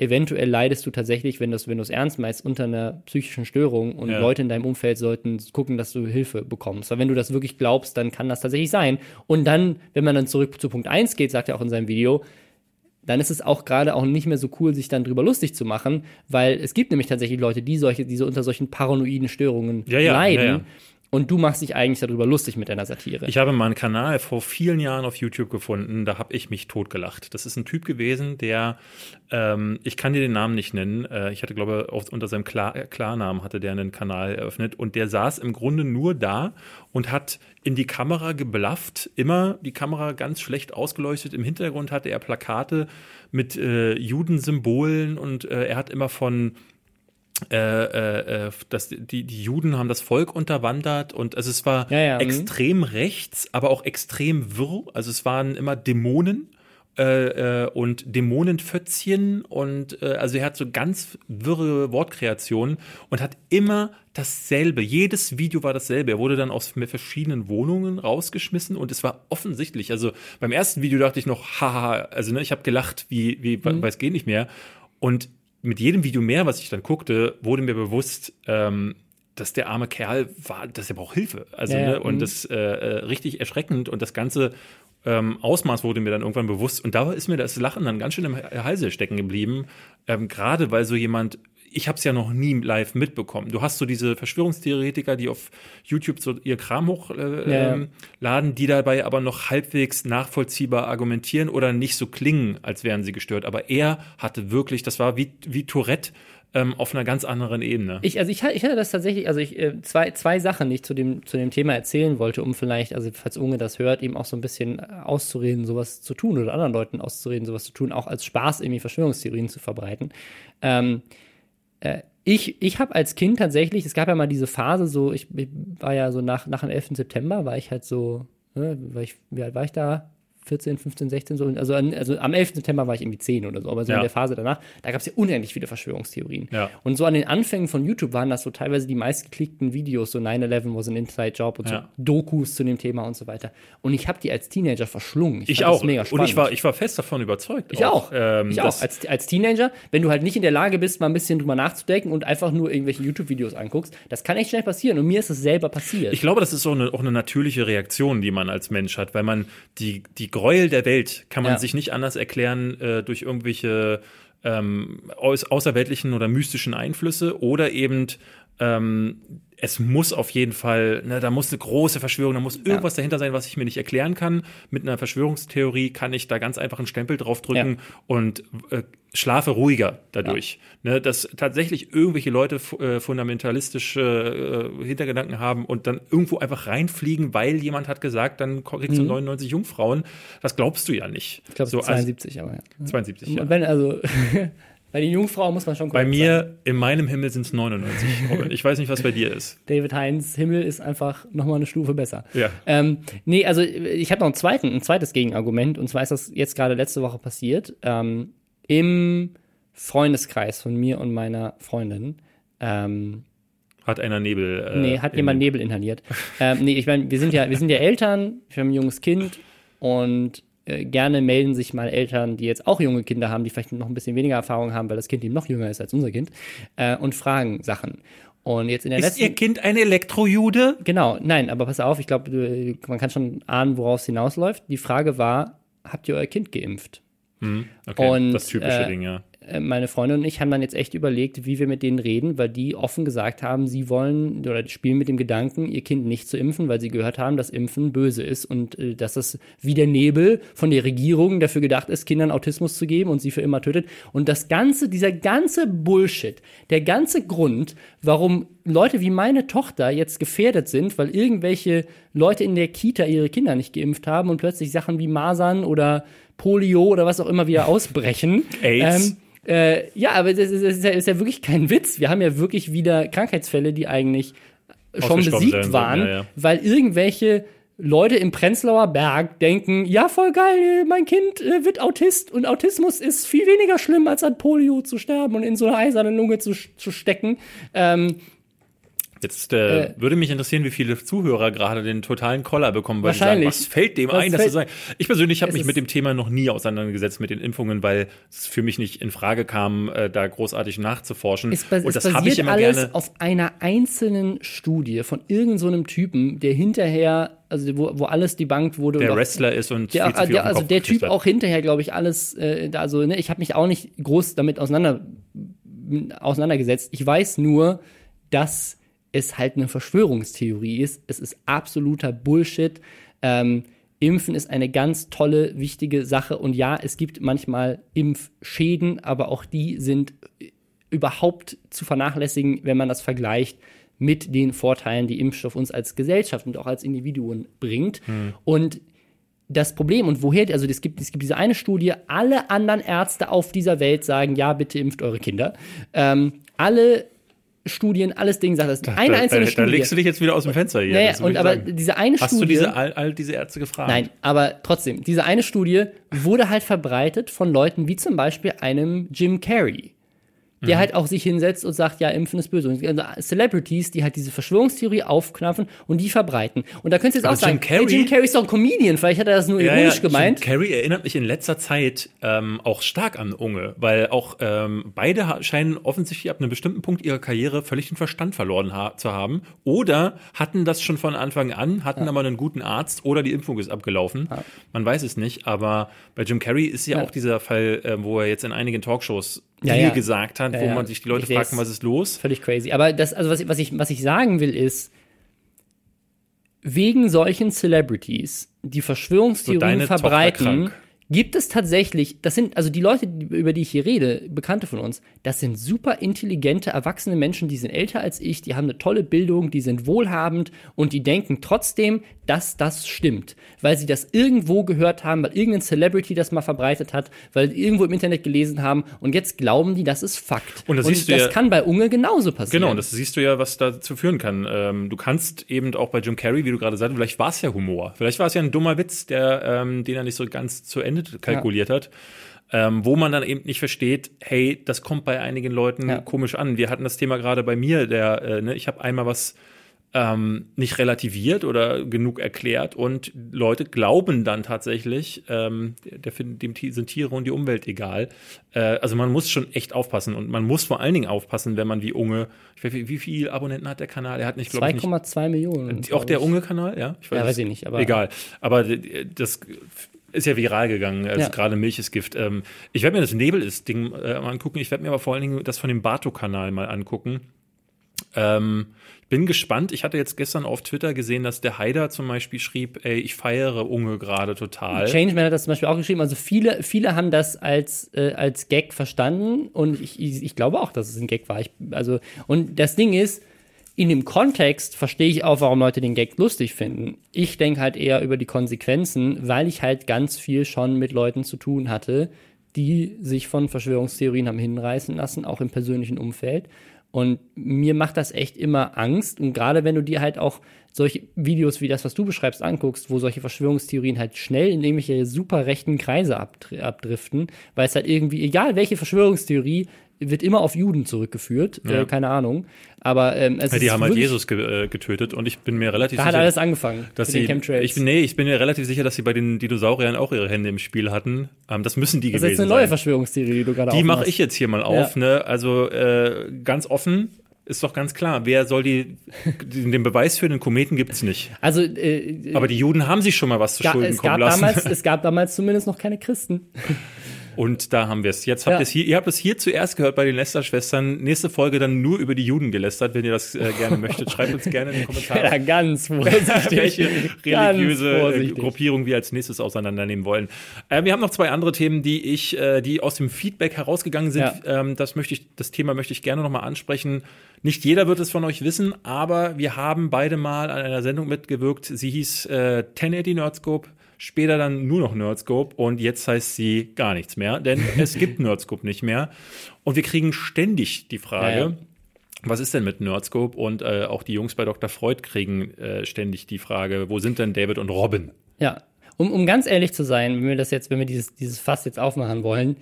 Eventuell leidest du tatsächlich, wenn du es wenn du es ernst meinst, unter einer psychischen Störung und Ja. Leute in deinem Umfeld sollten gucken, dass du Hilfe bekommst. Weil wenn du das wirklich glaubst, dann kann das tatsächlich sein. Und dann, wenn man dann zurück zu Punkt 1 geht, sagt er auch in seinem Video, dann ist es auch gerade auch nicht mehr so cool, sich dann drüber lustig zu machen, weil es gibt nämlich tatsächlich Leute, die solche, die so unter solchen paranoiden Störungen Ja, ja, leiden. Und du machst dich eigentlich darüber lustig mit deiner Satire. Ich habe mal einen Kanal vor vielen Jahren auf YouTube gefunden, da habe ich mich totgelacht. Das ist ein Typ gewesen, der, ähm, ich kann dir den Namen nicht nennen, äh, ich hatte glaube auf, unter seinem Klar, äh, Klarnamen hatte der einen Kanal eröffnet und der saß im Grunde nur da und hat in die Kamera geblafft, immer die Kamera ganz schlecht ausgeleuchtet. Im Hintergrund hatte er Plakate mit äh, Judensymbolen und äh, er hat immer von äh, äh, äh, dass die, die Juden haben das Volk unterwandert und also es war Ja, ja, mhm. extrem rechts, aber auch extrem wirr. Also es waren immer Dämonen äh, äh, und Dämonenfötzchen und äh, also er hat so ganz wirre Wortkreationen und hat immer dasselbe. Jedes Video war dasselbe. Er wurde dann aus verschiedenen Wohnungen rausgeschmissen und es war offensichtlich. Also beim ersten Video dachte ich noch, haha, also ne, ich habe gelacht, wie, wie, Mhm. weil es geht nicht mehr. Und mit jedem Video mehr, was ich dann guckte, wurde mir bewusst, ähm, dass der arme Kerl war, dass er braucht Hilfe. Also, Ja, ne, und mhm. das äh, äh, richtig erschreckend und das ganze ähm, Ausmaß wurde mir dann irgendwann bewusst. Und da ist mir das Lachen dann ganz schön im Halse stecken geblieben. Ähm, Gerade weil so jemand, ich habe es ja noch nie live mitbekommen. Du hast so diese Verschwörungstheoretiker, die auf YouTube so ihr Kram hochladen, Ja, ja. ähm, die dabei aber noch halbwegs nachvollziehbar argumentieren oder nicht so klingen, als wären sie gestört. Aber er hatte wirklich, das war wie, wie Tourette ähm, auf einer ganz anderen Ebene. Ich, also ich, ich hatte das tatsächlich, also ich, äh, zwei, zwei Sachen, die ich zu dem, zu dem Thema erzählen wollte, um vielleicht, also falls Unge das hört, eben auch so ein bisschen äh, auszureden, sowas zu tun oder anderen Leuten auszureden, sowas zu tun, auch als Spaß irgendwie Verschwörungstheorien zu verbreiten. Ähm, äh, ich ich habe als Kind tatsächlich, es gab ja mal diese Phase, so, ich, ich war ja so nach, nach dem 11. September, war ich halt so, ne, war ich, wie alt war ich da? 14, 15, 16, so. Also, an, also am 11. September war ich irgendwie 10 oder so, aber so Ja. in der Phase danach, da gab es ja unendlich viele Verschwörungstheorien. Ja. Und so an den Anfängen von YouTube waren das so teilweise die meistgeklickten Videos, so 9-11 was an Inside Job und Ja. so Dokus zu dem Thema und so weiter. Und ich habe die als Teenager verschlungen. Ich das auch. mega Und spannend. ich war, ich war fest davon überzeugt. Ich auch. Ähm, ich auch. Als, als Teenager, wenn du halt nicht in der Lage bist, mal ein bisschen drüber nachzudenken und einfach nur irgendwelche YouTube-Videos anguckst, das kann echt schnell passieren. Und mir ist es selber passiert. Ich glaube, das ist so eine, auch eine natürliche Reaktion, die man als Mensch hat, weil man die, die Gräuel der Welt kann man Ja. sich nicht anders erklären äh, durch irgendwelche ähm, außerweltlichen oder mystischen Einflüsse oder eben ähm, es muss auf jeden Fall, ne, da muss eine große Verschwörung, da muss irgendwas dahinter sein, was ich mir nicht erklären kann. Mit einer Verschwörungstheorie kann ich da ganz einfach einen Stempel drauf drücken und äh, schlafe ruhiger dadurch. Ne, dass tatsächlich irgendwelche Leute äh, fundamentalistische äh, Hintergedanken haben und dann irgendwo einfach reinfliegen, weil jemand hat gesagt, dann kriegst du 99 Jungfrauen. Das glaubst du ja nicht. ich glaube, so, also, 72, aber ja. 72, ja. Und wenn, also, bei den Jungfrauen muss man schon Bei mir, in meinem Himmel sind es 99. Robin. Ich weiß nicht, was bei dir ist. David Heinz Himmel ist einfach nochmal eine Stufe besser. Ja. Ähm, nee, also ich habe noch einen zweiten, ein zweites Gegenargument und zwar ist das jetzt gerade letzte Woche passiert. Ähm, Im Freundeskreis von mir und meiner Freundin. Ähm, Hat einer Nebel. Äh, nee, hat jemand Nebel inhaliert. ähm, nee, ich meine, wir sind ja, wir sind ja Eltern, wir haben ein junges Kind und äh, gerne melden sich mal Eltern, die jetzt auch junge Kinder haben, die vielleicht noch ein bisschen weniger Erfahrung haben, weil das Kind eben noch jünger ist als unser Kind, äh, und fragen Sachen. Und jetzt in der Ist letzten Ihr Kind ein Elektrojude? Genau, nein, aber pass auf, ich glaube, man kann schon ahnen, worauf es hinausläuft. Die Frage war, habt ihr euer Kind geimpft? Okay, Und, das typische äh, Ding, ja. Äh, meine Freundin und ich haben dann jetzt echt überlegt, wie wir mit denen reden, weil die offen gesagt haben, sie wollen oder spielen mit dem Gedanken, ihr Kind nicht zu impfen, weil sie gehört haben, dass Impfen böse ist und äh, dass es wie der Nebel von der Regierung dafür gedacht ist, Kindern Autismus zu geben und sie für immer tötet. Und das ganze, dieser ganze Bullshit, der ganze Grund, warum Leute wie meine Tochter jetzt gefährdet sind, weil irgendwelche Leute in der Kita ihre Kinder nicht geimpft haben und plötzlich Sachen wie Masern oder Polio oder was auch immer wieder ausbrechen. AIDS. Ähm, äh, ja, aber das ist, das ist, ja, ist ja wirklich kein Witz. Wir haben ja wirklich wieder Krankheitsfälle, die eigentlich schon besiegt waren, ja, ja. weil irgendwelche Leute im Prenzlauer Berg denken, ja, voll geil, mein Kind äh, wird Autist und Autismus ist viel weniger schlimm, als an Polio zu sterben und in so eine eiserne Lunge zu, zu stecken. Ähm, Jetzt äh, würde mich interessieren, wie viele Zuhörer gerade den totalen Koller bekommen, weil sie sagen, Wahrscheinlich. was fällt dem Was ein, das zu sagen? Ich persönlich habe Es mich mit dem Thema noch nie auseinandergesetzt mit den Impfungen, weil es für mich nicht in Frage kam, äh, da großartig nachzuforschen. Es, bas Und es das habe ich immer alles gerne. auf einer einzelnen Studie von irgendeinem so einem Typen, der hinterher, also wo, wo alles debunked wurde. Der auch- Wrestler ist und der, viel der, also der Typ hat. auch hinterher, glaube ich, alles, äh, also, ne, ich habe mich auch nicht groß damit auseinander, auseinandergesetzt. Ich weiß nur, dass es halt eine Verschwörungstheorie ist. Es ist absoluter Bullshit. Ähm, Impfen ist eine ganz tolle, wichtige Sache. Und ja, es gibt manchmal Impfschäden, aber auch die sind überhaupt zu vernachlässigen, wenn man das vergleicht mit den Vorteilen, die Impfstoff uns als Gesellschaft und auch als Individuen bringt. Und das Problem und woher, also es gibt, es gibt diese eine Studie, alle anderen Ärzte auf dieser Welt sagen, ja, bitte impft eure Kinder. Ähm, alle Studien, alles Ding sagt das. Eine da, einzelne da, Studie. da legst du dich jetzt wieder aus dem Fenster hier. naja, und aber sagen. diese eine Hast Studie. du diese, all, all diese Ärzte gefragt? Nein, aber trotzdem, diese eine Studie wurde halt verbreitet von Leuten wie zum Beispiel einem Jim Carrey, der Mhm. halt auch sich hinsetzt und sagt, ja, Impfen ist böse. Und also Celebrities, die halt diese Verschwörungstheorie aufknappen und die verbreiten. Und da könntest du jetzt auch sagen, Jim Carrey- hey, Jim Carrey ist doch ein Comedian, vielleicht hat er das nur Ja, ironisch ja, gemeint. Jim Carrey erinnert mich in letzter Zeit ähm, auch stark an Unge, weil auch ähm, beide scheinen offensichtlich ab einem bestimmten Punkt ihrer Karriere völlig den Verstand verloren ha zu haben oder hatten das schon von Anfang an, hatten aber einen guten Arzt oder die Impfung ist abgelaufen. Man weiß es nicht, aber bei Jim Carrey ist ja, Ja. auch dieser Fall, äh, wo er jetzt in einigen Talkshows Ja, ja. gesagt hat, Ja, wo ja. man sich die Leute weiß. was ist los? Völlig crazy. Aber das, also was, ich- was, ich, was ich sagen will, ist, wegen solchen Celebrities, die So Verschwörungstheorien Tochter verbreiten. Gibt es tatsächlich, das sind, also die Leute, die- über die ich hier rede, Bekannte von uns, das sind super intelligente, erwachsene Menschen, die sind älter als ich, die haben eine tolle Bildung, die sind wohlhabend und die denken trotzdem, dass das stimmt, weil sie das irgendwo gehört haben, weil irgendein Celebrity das mal verbreitet hat, weil sie irgendwo im Internet gelesen haben und jetzt glauben die, das ist Fakt. Und das siehst du das ja- kann bei Unge genauso passieren. Genau, und das siehst du ja, was dazu führen kann. Ähm, du kannst eben auch bei Jim Carrey, wie du gerade sagst, vielleicht war es ja Humor. Vielleicht war es ja ein dummer Witz, der, ähm, den er nicht so ganz zu Ende kalkuliert hat. Ähm, wo man dann eben nicht versteht, hey, das kommt bei einigen Leuten Ja. komisch an. Wir hatten das Thema gerade bei mir, der, äh, ne, ich habe einmal was ähm, nicht relativiert oder genug erklärt und Leute glauben dann tatsächlich, ähm, der, dem sind Tiere und die Umwelt egal. Äh, also man muss schon echt aufpassen und man muss vor allen Dingen aufpassen, wenn man wie Unge, ich weiß, nicht, wie viel Abonnenten hat der Kanal? Er hat nicht, glaube ich, nicht 2,2 Millionen. auch der. Unge-Kanal, ja? Ich Ja, weiß ich nicht, aber- egal. Aber das ist ja viral gegangen, also Ja. gerade Milch ist Gift. Ähm, ich werde mir das Nebel ist Ding äh, mal angucken. Ich werde mir aber vor allen Dingen das von dem Bato-Kanal mal angucken. Ähm, bin gespannt. Ich hatte jetzt gestern auf Twitter gesehen, dass der Haider zum Beispiel schrieb, ey, ich feiere Unge gerade total. Changeman hat das zum Beispiel auch geschrieben. Also viele, viele haben das als, äh, als Gag verstanden und ich, ich, ich glaube auch, dass es ein Gag war. Ich, also, und das Ding ist, in dem Kontext verstehe ich auch, warum Leute den Gag lustig finden. Ich denke halt eher über die Konsequenzen, weil ich halt ganz viel schon mit Leuten zu tun hatte, die sich von Verschwörungstheorien haben hinreißen lassen, auch im persönlichen Umfeld. Und mir macht das echt immer Angst. Und gerade wenn du dir halt auch solche Videos wie das, was du beschreibst, anguckst, wo solche Verschwörungstheorien halt schnell in irgendwelche super rechten Kreise abdr abdriften, weil es halt irgendwie, egal welche Verschwörungstheorie, wird immer auf Juden zurückgeführt, Ja. äh, keine Ahnung. Aber ähm, es Ja, die ist haben halt Jesus ge äh, getötet und ich bin mir relativ Da hat sicher, alles angefangen dass sie, ich bin, nee, ich bin mir relativ sicher, dass sie bei den Dinosauriern auch ihre Hände im Spiel hatten. Ähm, das müssen die das ist jetzt gewesen eine neue sein. Verschwörungstheorie, die du gerade Die mache ich jetzt hier mal auf. Ne? Also äh, ganz offen ist doch ganz klar, wer soll die, den Beweis für den Kometen gibt's nicht. Also äh, Aber die Juden haben sich schon mal was zu Schulden es, kommen lassen. damals, es gab damals zumindest noch keine Christen. Und da haben wir es. Jetzt habt Ja. ihr es hier, ihr habt es hier zuerst gehört bei den Lester-Schwestern. Nächste Folge dann nur über die Juden gelästert, wenn ihr das äh, gerne möchtet. Schreibt uns gerne in die Kommentare. Ja, ganz vorsichtig. welche religiöse äh, vorsichtig. Gruppierung wir als nächstes auseinandernehmen wollen. Äh, wir haben noch zwei andere Themen, die ich, äh, die aus dem Feedback herausgegangen sind. Ja. Ähm, das möchte ich, das Thema möchte ich gerne nochmal ansprechen. Nicht jeder wird es von euch wissen, aber wir haben beide mal an einer Sendung mitgewirkt. Sie hieß äh, 1080 Nerdscope. Später dann nur noch Nerdscope und jetzt heißt sie gar nichts mehr, denn es gibt Nerdscope nicht mehr. Und wir kriegen ständig die Frage, Ja, ja. was ist denn mit Nerdscope? Und äh, auch die Jungs bei Dr. Freud kriegen äh, ständig die Frage, wo sind denn David und Robin? Ja, um, um ganz ehrlich zu sein, wenn wir das jetzt, wenn wir dieses, dieses Fass jetzt aufmachen wollen,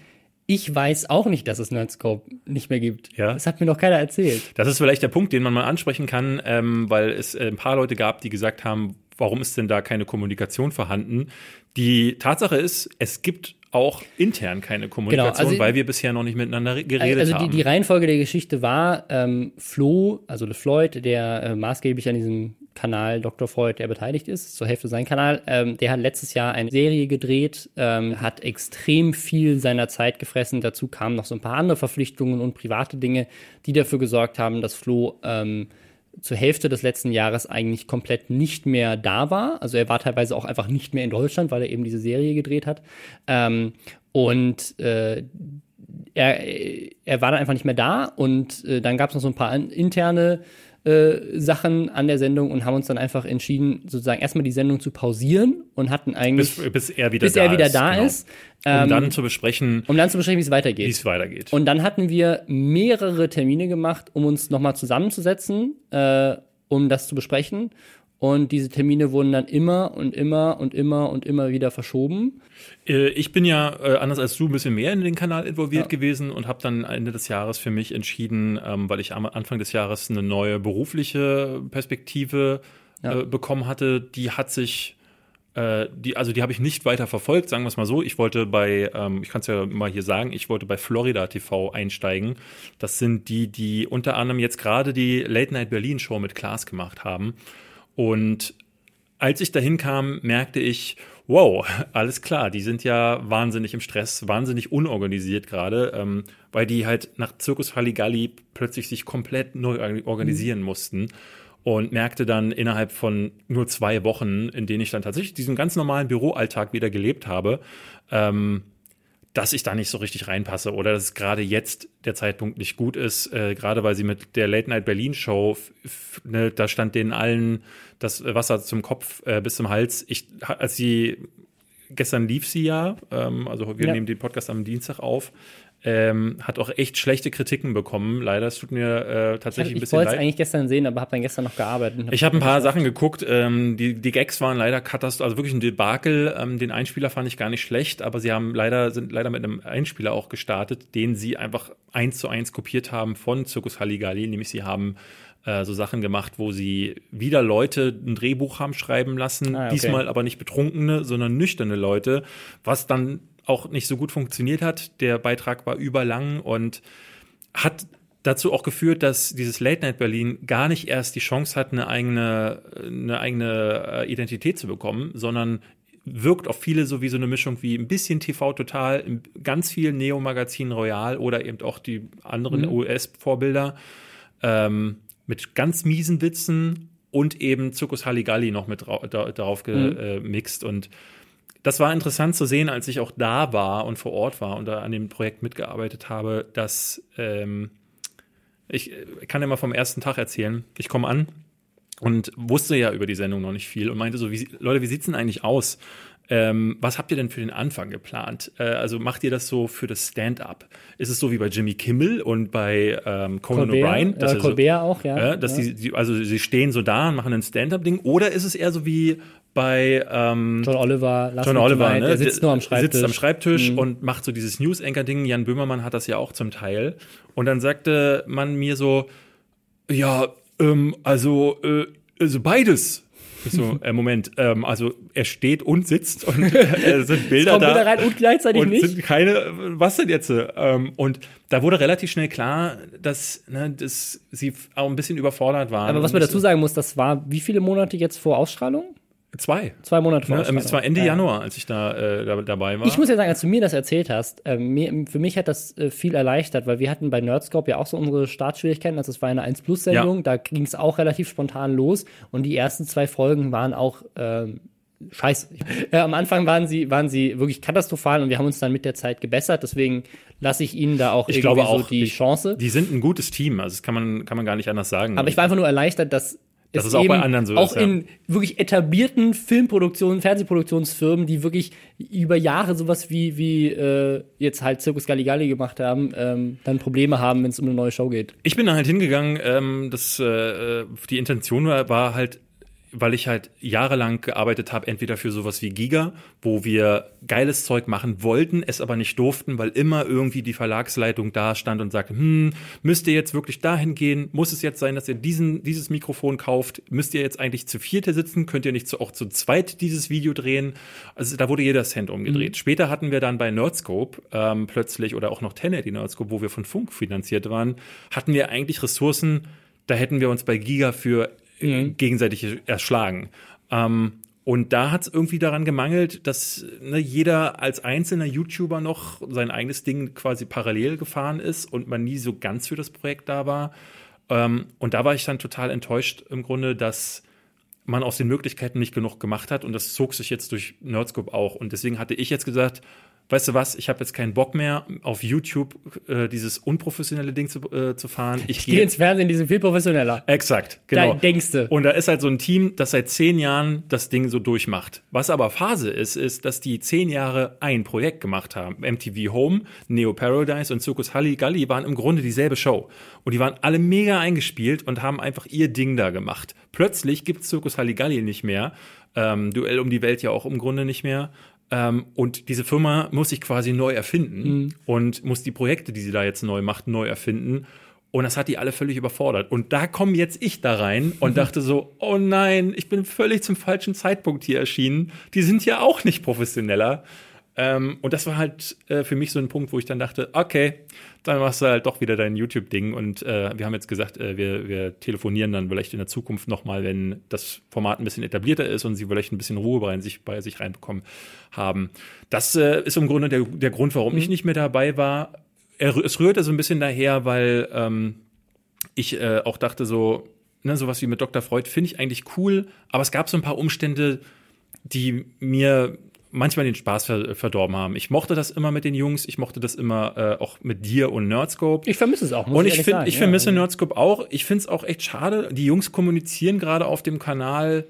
ich weiß auch nicht, dass es Nerdscope nicht mehr gibt. Ja. Das hat mir noch keiner erzählt. Das ist vielleicht der Punkt, den man mal ansprechen kann, ähm, weil es äh, ein paar Leute gab, die gesagt haben, warum ist denn da keine Kommunikation vorhanden? Die Tatsache ist, es gibt auch intern keine Kommunikation, also- weil wir bisher noch nicht miteinander geredet also die, haben. die Reihenfolge der Geschichte war, ähm, Flo, also LeFloid, der äh, maßgeblich an diesem Kanal Dr. Freud, der beteiligt ist, zur Hälfte sein Kanal, ähm, der hat letztes Jahr eine Serie gedreht, ähm, hat extrem viel seiner Zeit gefressen. Dazu kamen noch so ein paar andere Verpflichtungen und private Dinge, die dafür gesorgt haben, dass Flo ähm, zur Hälfte des letzten Jahres eigentlich komplett nicht mehr da war. Also er war teilweise auch einfach nicht mehr in Deutschland, weil er eben diese Serie gedreht hat. Ähm, und äh, er, er war dann einfach nicht mehr da und äh, dann gab es noch so ein paar interne äh, Sachen an der Sendung und haben uns dann einfach entschieden, sozusagen erstmal die Sendung zu pausieren und hatten eigentlich, bis, bis er wieder bis da er wieder ist. da genau. ist, Um ähm, dann zu besprechen, um dann zu besprechen, wie es weitergeht. wie es weitergeht. Und dann hatten wir mehrere Termine gemacht, um uns nochmal zusammenzusetzen, äh, um das zu besprechen. Und diese Termine wurden dann immer und immer und immer und immer wieder verschoben. Äh, Ich bin ja äh, anders als du ein bisschen mehr in den Kanal involviert gewesen und habe dann Ende des Jahres für mich entschieden, ähm, weil ich am Anfang des Jahres eine neue berufliche Perspektive Ja. äh, bekommen hatte. Die hat sich, die, also die habe ich nicht weiter verfolgt, sagen wir es mal so. Ich wollte bei, ähm, ich kann es ja mal hier sagen, ich wollte bei Florida TV einsteigen. Das sind die, die unter anderem jetzt gerade die Late Night Berlin Show mit Klaas gemacht haben. Und als ich dahin kam, merkte ich, wow, alles klar, die sind ja wahnsinnig im Stress, wahnsinnig unorganisiert gerade, ähm, weil die halt nach Zirkus Halligalli plötzlich sich komplett neu or- organisieren mussten und merkte dann innerhalb von nur zwei Wochen, in denen ich dann tatsächlich diesen ganz normalen Büroalltag wieder gelebt habe, ähm, dass ich da nicht so richtig reinpasse oder dass gerade jetzt der Zeitpunkt nicht gut ist, äh, gerade weil sie mit der Late Night Berlin Show, ne, da stand denen allen das Wasser zum Kopf äh, bis zum Hals. Ich, als sie gestern lief sie ja, ähm, also wir Ja. nehmen den Podcast am Dienstag auf, ähm, hat auch echt schlechte Kritiken bekommen. Leider, es tut mir äh, tatsächlich ein Ich bisschen wollte es leid. eigentlich gestern sehen, aber habe dann gestern noch gearbeitet. Ich habe ein paar Sachen geguckt. Ähm, die, die Gags waren leider katastrophal, also wirklich ein Debakel. Ähm, den Einspieler fand ich gar nicht schlecht, aber sie haben leider sind leider mit einem Einspieler auch gestartet, den sie einfach eins zu eins kopiert haben von Zirkus Halligalli. Nämlich sie haben äh, so Sachen gemacht, wo sie wieder Leute ein Drehbuch haben schreiben lassen, Ah, okay. diesmal aber nicht betrunkene, sondern nüchterne Leute, was dann auch nicht so gut funktioniert hat. Der Beitrag war überlang und hat dazu auch geführt, dass dieses Late Night Berlin gar nicht erst die Chance hat, eine eigene, eine eigene äh, Identität zu bekommen, sondern wirkt auf viele so wie so eine Mischung wie ein bisschen TV Total, ganz viel Neo Magazin Royal oder eben auch die anderen US-Vorbilder ähm, mit ganz miesen Witzen und eben Zirkus Halligalli noch mit drau da, darauf gemixt und das war interessant zu sehen, als ich auch da war und vor Ort war und da an dem Projekt mitgearbeitet habe, dass ähm, ich äh, kann ja mal vom ersten Tag erzählen. Ich komme an und wusste ja über die Sendung noch nicht viel und meinte so, wie, Leute, wie sieht's denn eigentlich aus? Ähm, was habt ihr denn für den Anfang geplant? Äh, also macht ihr das so für das Stand-up? Ist es so wie bei Jimmy Kimmel und bei ähm, Conan Colbert, O'Brien? äh, ihr so- Colbert auch, ja. äh, dass ja. Die, die, also sie stehen so da und machen ein Stand-up-Ding? Oder ist es eher so wie bei ähm, John Oliver, Last John Oliver, ne? der sitzt nur am Schreibtisch. Sitzt am Schreibtisch Mhm. und macht so dieses News-Anchor-Ding. Jan Böhmermann hat das ja auch zum Teil. Und dann sagte man mir so, ja, ähm, also, äh, also beides. So, äh, Moment, ähm, also er steht und sitzt und äh, sind Bilder Kommt da. Bilder rein und gleichzeitig und nicht. sind keine, was denn jetzt? Ähm, und da wurde relativ schnell klar, dass, ne, dass sie auch ein bisschen überfordert waren. Aber was man dazu sagen muss, das war wie viele Monate jetzt vor Ausstrahlung? Zwei. Zwei Monate vor Ne? Ähm, Es war Ende Ja. Januar, als ich da, äh, da dabei war. Ich muss ja sagen, als du mir das erzählt hast, ähm, mir, für mich hat das äh, viel erleichtert, weil wir hatten bei Nerdscope ja auch so unsere Startschwierigkeiten. Also es war eine 1 Plus Sendung, Ja. da ging es auch relativ spontan los und die ersten zwei Folgen waren auch ähm, scheiße. Äh, am Anfang waren sie, waren sie wirklich katastrophal und wir haben uns dann mit der Zeit gebessert. Deswegen lasse ich ihnen da auch Ich irgendwie glaube so auch, die ich- Chance. die sind ein gutes Team, also das kann man, kann man gar nicht anders sagen. Aber ich war einfach nur erleichtert, dass Dass es es auch bei anderen so auch ist, ja. in wirklich etablierten Filmproduktionen, Fernsehproduktionsfirmen, die wirklich über Jahre sowas wie wie äh, jetzt halt Circus Galligalli gemacht haben, ähm, dann Probleme haben, wenn es um eine neue Show geht. Ich bin da halt hingegangen, ähm, das, äh, die Intention war, war halt, weil ich halt jahrelang gearbeitet habe, entweder für sowas wie Giga, wo wir geiles Zeug machen wollten, es aber nicht durften, weil immer irgendwie die Verlagsleitung da stand und sagte, hm, müsst ihr jetzt wirklich dahin gehen? Muss es jetzt sein, dass ihr diesen, dieses Mikrofon kauft? Müsst ihr jetzt eigentlich zu vierte sitzen? Könnt ihr nicht zu, auch zu zweit dieses Video drehen? Also da wurde jeder Cent umgedreht. Später hatten wir dann bei Nerdscope ähm, plötzlich oder auch noch Tenet, die Nerdscope, wo wir von Funk finanziert waren, hatten wir eigentlich Ressourcen, da hätten wir uns bei Giga für äh, gegenseitig erschlagen. Ähm, und da hat es irgendwie daran gemangelt, dass ne, jeder als einzelner YouTuber noch sein eigenes Ding quasi parallel gefahren ist und man nie so ganz für das Projekt da war. Ähm, und da war ich dann total enttäuscht im Grunde, dass man aus den Möglichkeiten nicht genug gemacht hat und das zog sich jetzt durch Nerdscope auch. Und deswegen hatte ich jetzt gesagt, weißt du was, ich habe jetzt keinen Bock mehr auf YouTube äh, dieses unprofessionelle Ding zu, äh, zu fahren. Ich Geh ins Fernsehen, die sind viel professioneller. Exakt, genau. Da denkst du. Und da ist halt so ein Team, das seit zehn Jahren das Ding so durchmacht. Was aber Phase ist, ist, dass die zehn Jahre ein Projekt gemacht haben. MTV Home, Neo Paradise und Circus Halligalli waren im Grunde dieselbe Show. Und die waren alle mega eingespielt und haben einfach ihr Ding da gemacht. Plötzlich gibt Circus Halligalli nicht mehr. Ähm, Duell um die Welt ja auch im Grunde nicht mehr. Ähm, und diese Firma muss sich quasi neu erfinden und muss die Projekte, die sie da jetzt neu macht, neu erfinden. Und das hat die alle völlig überfordert. Und da komme jetzt ich da rein und dachte so, oh nein, ich bin völlig zum falschen Zeitpunkt hier erschienen. Die sind ja auch nicht professioneller. Ähm, und das war halt äh, für mich so ein Punkt, wo ich dann dachte, okay, dann machst du halt doch wieder dein YouTube-Ding. Und äh, wir haben jetzt gesagt, äh, wir, wir telefonieren dann vielleicht in der Zukunft nochmal, wenn das Format ein bisschen etablierter ist und sie vielleicht ein bisschen Ruhe bei sich, bei sich reinbekommen haben. Das äh, ist im Grunde der, der Grund, warum ich nicht mehr dabei war. Er, es rührte so ein bisschen daher, weil ähm, ich äh, auch dachte so, ne, sowas wie mit Dr. Freud finde ich eigentlich cool, aber es gab so ein paar Umstände, die mir manchmal den Spaß ver verdorben haben. Ich mochte das immer mit den Jungs, ich mochte das immer äh, auch mit dir und Nerdscope. Ich vermisse es auch. Muss Und ich, ehrlich find, ich ja. vermisse Nerdscope auch. Ich finde es auch echt schade. Die Jungs kommunizieren gerade auf dem Kanal,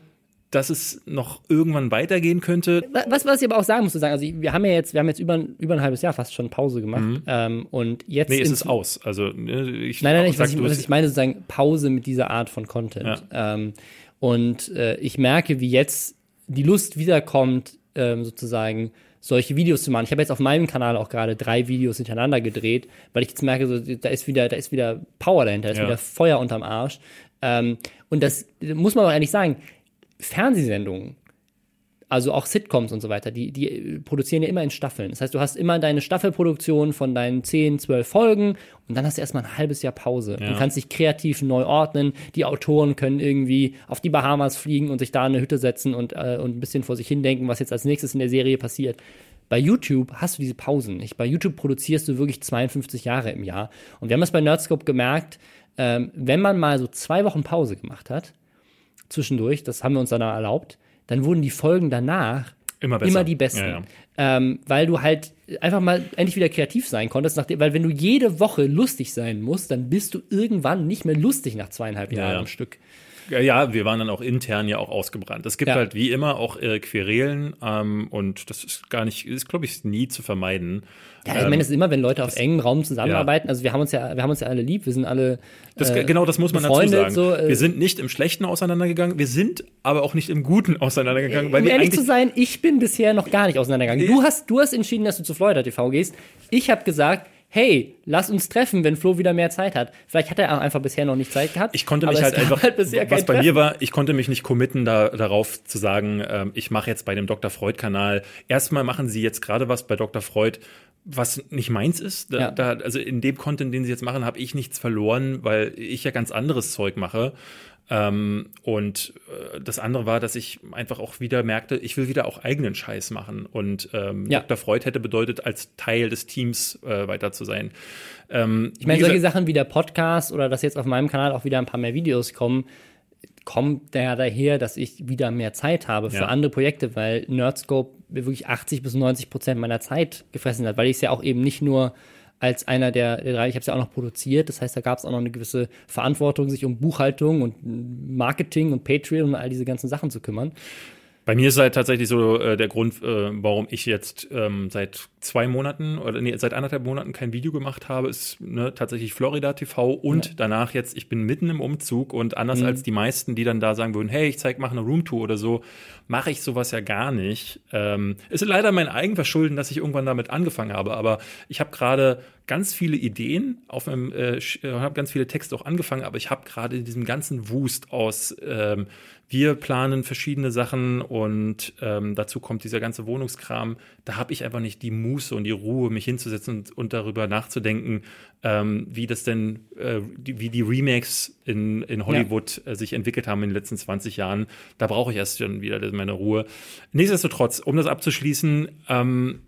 dass es noch irgendwann weitergehen könnte. Was, was ich aber auch sagen muss, zu sagen, also wir haben ja jetzt, wir haben jetzt über, über ein halbes Jahr fast schon Pause gemacht. Ähm, und jetzt. Mhm. Nee, es ist aus. Also, ne, ich Nein, nein, nein, sag, ich, was es- ich meine, sozusagen Pause mit dieser Art von Content. Ähm, und äh, ich merke, wie jetzt die Lust wiederkommt, ähm, sozusagen solche Videos zu machen. Ich habe jetzt auf meinem Kanal auch gerade drei Videos hintereinander gedreht, weil ich jetzt merke, so, da ist wieder, da ist wieder Power dahinter, da ist Ja. wieder Feuer unterm Arsch. Ähm, und das muss man auch ehrlich sagen, Fernsehsendungen, also auch Sitcoms und so weiter, die, die äh, produzieren ja immer in Staffeln. Das heißt, du hast immer deine Staffelproduktion von deinen 10, 12 Folgen und dann hast du erstmal ein halbes Jahr Pause. Du kannst dich kreativ neu ordnen. Die Autoren können irgendwie auf die Bahamas fliegen und sich da in eine Hütte setzen und, äh, und ein bisschen vor sich hindenken, was jetzt als nächstes in der Serie passiert. Bei YouTube hast du diese Pausen nicht. Bei YouTube produzierst du wirklich 52 Jahre im Jahr. Und wir haben das bei Nerdscope gemerkt, ähm, wenn man mal so zwei Wochen Pause gemacht hat, zwischendurch, das haben wir uns dann erlaubt, dann wurden die Folgen danach Immer besser. immer die besten. Ja, ja. Ähm, weil du halt einfach mal endlich wieder kreativ sein konntest, nachdem, weil wenn du jede Woche lustig sein musst, dann bist du irgendwann nicht mehr lustig nach zweieinhalb Jahren ja. am Stück. Ja, ja, wir waren dann auch intern ja auch ausgebrannt. Es gibt Ja. halt wie immer auch äh, Querelen ähm, und das ist gar nicht, ist glaube ich nie zu vermeiden. Ja, ich Ähm, meine, es ist immer, wenn Leute auf engem Raum zusammenarbeiten. Also wir haben uns ja, wir haben uns ja alle lieb, wir sind alle Das, äh, genau, das muss man dazu sagen. so, äh, wir sind nicht im Schlechten auseinandergegangen, wir sind aber auch nicht im Guten auseinandergegangen, weil um ehrlich zu sein, ich bin bisher noch gar nicht auseinandergegangen. Du hast, du hast entschieden, dass du zu Florida TV gehst. Ich habe gesagt, hey, lass uns treffen, wenn Flo wieder mehr Zeit hat. Vielleicht hat er auch einfach bisher noch nicht Zeit gehabt. ich konnte mich halt einfach, halt was bei Treffen. mir war, ich konnte mich nicht committen da, darauf zu sagen, ähm, ich mache jetzt bei dem Dr. Freud Kanal. Erstmal machen sie jetzt gerade was bei Dr. Freud, was nicht meins ist. Da, Ja. da, also in dem Content, den sie jetzt machen, habe ich nichts verloren, weil ich ja ganz anderes Zeug mache. Ähm, und äh, das andere war, dass ich einfach auch wieder merkte, ich will wieder auch eigenen Scheiß machen. Und ähm, Ja. Dr. Freud hätte bedeutet, als Teil des Teams äh, weiter zu sein. Ähm, Ich meine, solche Sachen wie der Podcast oder dass jetzt auf meinem Kanal auch wieder ein paar mehr Videos kommen, kommt der daher, dass ich wieder mehr Zeit habe für Ja. andere Projekte, weil Nerdscope mir wirklich 80 bis 90 Prozent meiner Zeit gefressen hat, weil ich es ja auch eben nicht nur als einer der, der drei, ich habe es ja auch noch produziert, das heißt, da gab es auch noch eine gewisse Verantwortung, sich um Buchhaltung und Marketing und Patreon und all diese ganzen Sachen zu kümmern. Bei mir ist halt tatsächlich so äh, der Grund, äh, warum ich jetzt ähm, seit zwei Monaten oder nee, seit anderthalb Monaten kein Video gemacht habe, ist ne, tatsächlich Florida TV und danach jetzt, ich bin mitten im Umzug und anders als die meisten, die dann da sagen würden, hey, ich zeig, mache eine Roomtour oder so, mache ich sowas ja gar nicht. Ähm, ist leider mein Eigenverschulden, dass ich irgendwann damit angefangen habe, aber ich habe gerade ganz viele Ideen auf meinem, äh, habe ganz viele Texte auch angefangen, aber ich habe gerade in diesem ganzen Wust aus ähm, wir planen verschiedene Sachen und ähm, dazu kommt dieser ganze Wohnungskram. Da habe ich einfach nicht die Muße und die Ruhe, mich hinzusetzen und, und darüber nachzudenken, ähm, wie das denn, äh, die, wie die Remakes in, in Hollywood äh, sich entwickelt haben in den letzten 20 Jahren. Da brauche ich erst schon wieder meine Ruhe. Nichtsdestotrotz, um das abzuschließen, ähm,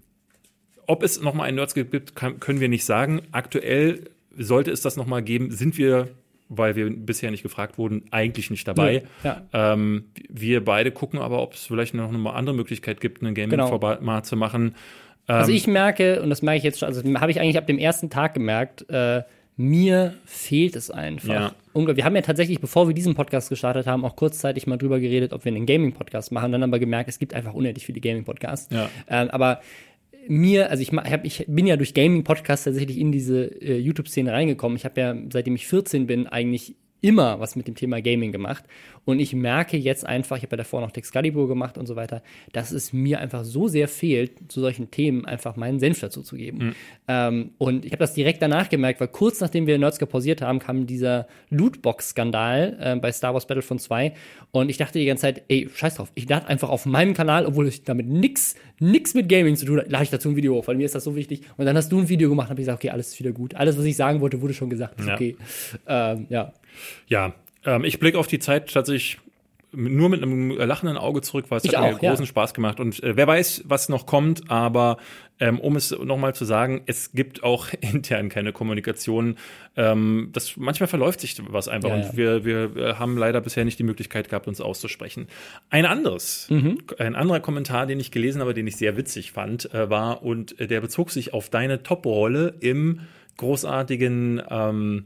ob es noch mal ein Nerdscape gibt, kann, können wir nicht sagen. Aktuell sollte es das noch mal geben, sind wir, weil wir bisher nicht gefragt wurden, eigentlich nicht dabei. Nö, ja. Ähm, wir beide gucken aber, ob es vielleicht noch eine andere Möglichkeit gibt, ein Genau. Gaming-Format zu machen. Also Ähm, ich merke, und das merke ich jetzt schon, also habe ich eigentlich ab dem ersten Tag gemerkt, äh, mir fehlt es einfach. Ja. Wir haben ja tatsächlich, bevor wir diesen Podcast gestartet haben, auch kurzzeitig mal drüber geredet, ob wir einen Gaming-Podcast machen, dann aber gemerkt, es gibt einfach unendlich viele Gaming-Podcasts. Ja. Ähm, aber mir, also ich, hab, ich bin ja durch Gaming-Podcasts tatsächlich in diese äh, YouTube-Szene reingekommen. Ich habe ja, seitdem ich 14 bin, eigentlich immer was mit dem Thema Gaming gemacht. Und ich merke jetzt einfach, ich habe ja davor noch Texcalibur gemacht und so weiter, dass es mir einfach so sehr fehlt, zu solchen Themen einfach meinen Senf dazu zu geben. Ähm, und ich habe das direkt danach gemerkt, weil kurz nachdem wir Nerds pausiert haben, kam dieser Lootbox-Skandal äh, bei Star Wars Battlefront 2. Und ich dachte die ganze Zeit, ey, scheiß drauf, ich lade einfach auf meinem Kanal, obwohl ich damit nix, nix mit Gaming zu tun habe, lade ich dazu ein Video hoch, weil mir ist das so wichtig. Und dann hast du ein Video gemacht und hab ich gesagt, okay, alles ist wieder gut. Alles, was ich sagen wollte, wurde schon gesagt. Ja. okay. Ähm, ja. Ja, ähm, ich blicke auf die Zeit tatsächlich nur mit einem lachenden Auge zurück, weil es Ich hat mir auch, ja. großen Spaß gemacht. Und äh, wer weiß, was noch kommt, aber ähm, um es nochmal zu sagen, es gibt auch intern keine Kommunikation. Ähm, das, manchmal verläuft sich was einfach Ja, und ja. wir, wir haben leider bisher nicht die Möglichkeit gehabt, uns auszusprechen. Ein anderes, Mhm. ein anderer Kommentar, den ich gelesen habe, den ich sehr witzig fand, äh, war, und äh, der bezog sich auf deine Top-Rolle im großartigen ähm,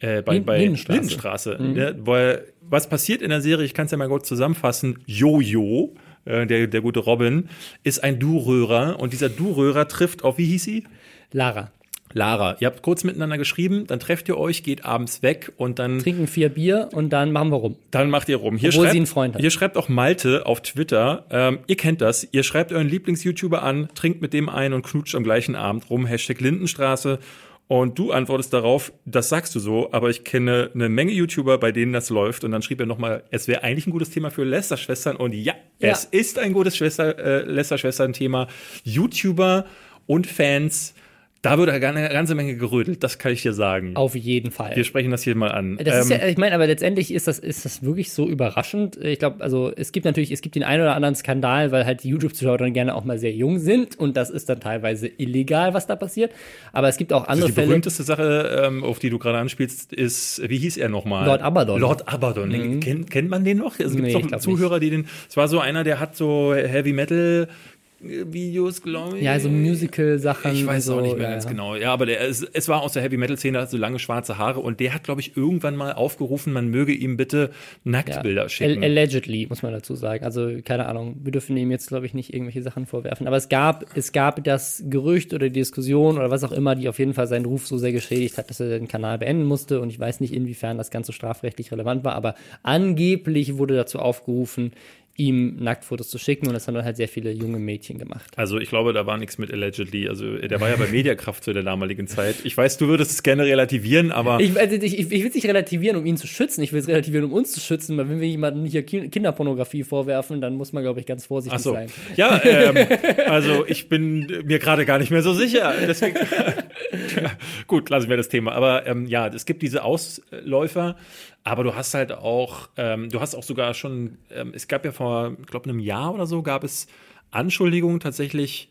äh, bei, Lin- bei Lindenstraße. Lindenstraße. Ne? Weil, was passiert in der Serie, ich kann es ja mal kurz zusammenfassen, Jojo, äh, der, der gute Robin, ist ein Du-Röhrer und dieser Du-Röhrer trifft auf, wie hieß sie? Lara. Lara. Ihr habt kurz miteinander geschrieben, dann trefft ihr euch, geht abends weg und dann, Trinken vier Bier und dann machen wir rum. dann macht ihr rum. Hier Obwohl schreibt, sie einen Freund hat. Hier schreibt auch Malte auf Twitter, ähm, ihr kennt das, ihr schreibt euren Lieblings-YouTuber an, trinkt mit dem ein und knutscht am gleichen Abend rum, Hashtag Lindenstraße. Und du antwortest darauf, das sagst du so, aber ich kenne eine Menge YouTuber, bei denen das läuft. Und dann schrieb er nochmal, es wäre eigentlich ein gutes Thema für Lester-Schwestern. Und ja, Ja. es ist ein gutes Schwester, äh, Lester-Schwestern-Thema. YouTuber und Fans, da wird eine ganze Menge gerödelt, das kann ich dir sagen. Auf jeden Fall. Wir sprechen das hier mal an. Das ist Ähm, ja, ich meine, aber letztendlich ist das, ist das wirklich so überraschend. Ich glaube, also es gibt natürlich, es gibt den einen oder anderen Skandal, weil halt die YouTube-Zuschauer dann gerne auch mal sehr jung sind und das ist dann teilweise illegal, was da passiert. Aber es gibt auch andere die Fälle. berühmteste Sache, ähm, auf die du gerade anspielst, ist, wie hieß er nochmal? Lord Abaddon. Lord Abaddon. Den, kennt, kennt man den noch? Es gibt Nee, doch Zuhörer, die den. Es war so einer, der hat so Heavy Metal Videos, glaube ich. Ja, so Musical-Sachen. Ich weiß so, auch nicht mehr ja, ganz ja. genau. Ja, aber der, es, es war aus der Heavy Metal Szene, hat so lange schwarze Haare und der hat, glaube ich, irgendwann mal aufgerufen, man möge ihm bitte Nacktbilder schicken. Al- Allegedly, muss man dazu sagen. Also, keine Ahnung, wir dürfen ihm jetzt, glaube ich, nicht irgendwelche Sachen vorwerfen. Aber es gab, es gab das Gerücht oder die Diskussion oder was auch immer, die auf jeden Fall seinen Ruf so sehr geschädigt hat, dass er den Kanal beenden musste. Und ich weiß nicht, inwiefern das Ganze strafrechtlich relevant war, aber angeblich wurde dazu aufgerufen, ihm Nacktfotos zu schicken und das haben dann halt sehr viele junge Mädchen gemacht. Also ich glaube, da war nichts mit allegedly. Also der war ja bei Mediakraft zu der damaligen Zeit. Ich weiß, du würdest es gerne relativieren, aber Ich, also ich, ich will es nicht relativieren, um ihn zu schützen. Ich will es relativieren, um uns zu schützen. Weil wenn wir jemandem hier Ki- Kinderpornografie vorwerfen, dann muss man, glaube ich, ganz vorsichtig Ach so. sein. Ja, ähm, also ich bin mir gerade gar nicht mehr so sicher. Deswegen, Gut, lassen wir das Thema. Aber ähm, ja, es gibt diese Ausläufer, aber du hast halt auch, ähm, du hast auch sogar schon, ähm, es gab ja vor, ich glaube, einem Jahr oder so, gab es Anschuldigungen tatsächlich.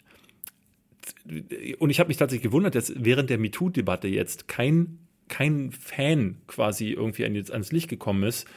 Und ich habe mich tatsächlich gewundert, dass während der MeToo-Debatte jetzt kein, kein Fan quasi irgendwie ans Licht gekommen ist,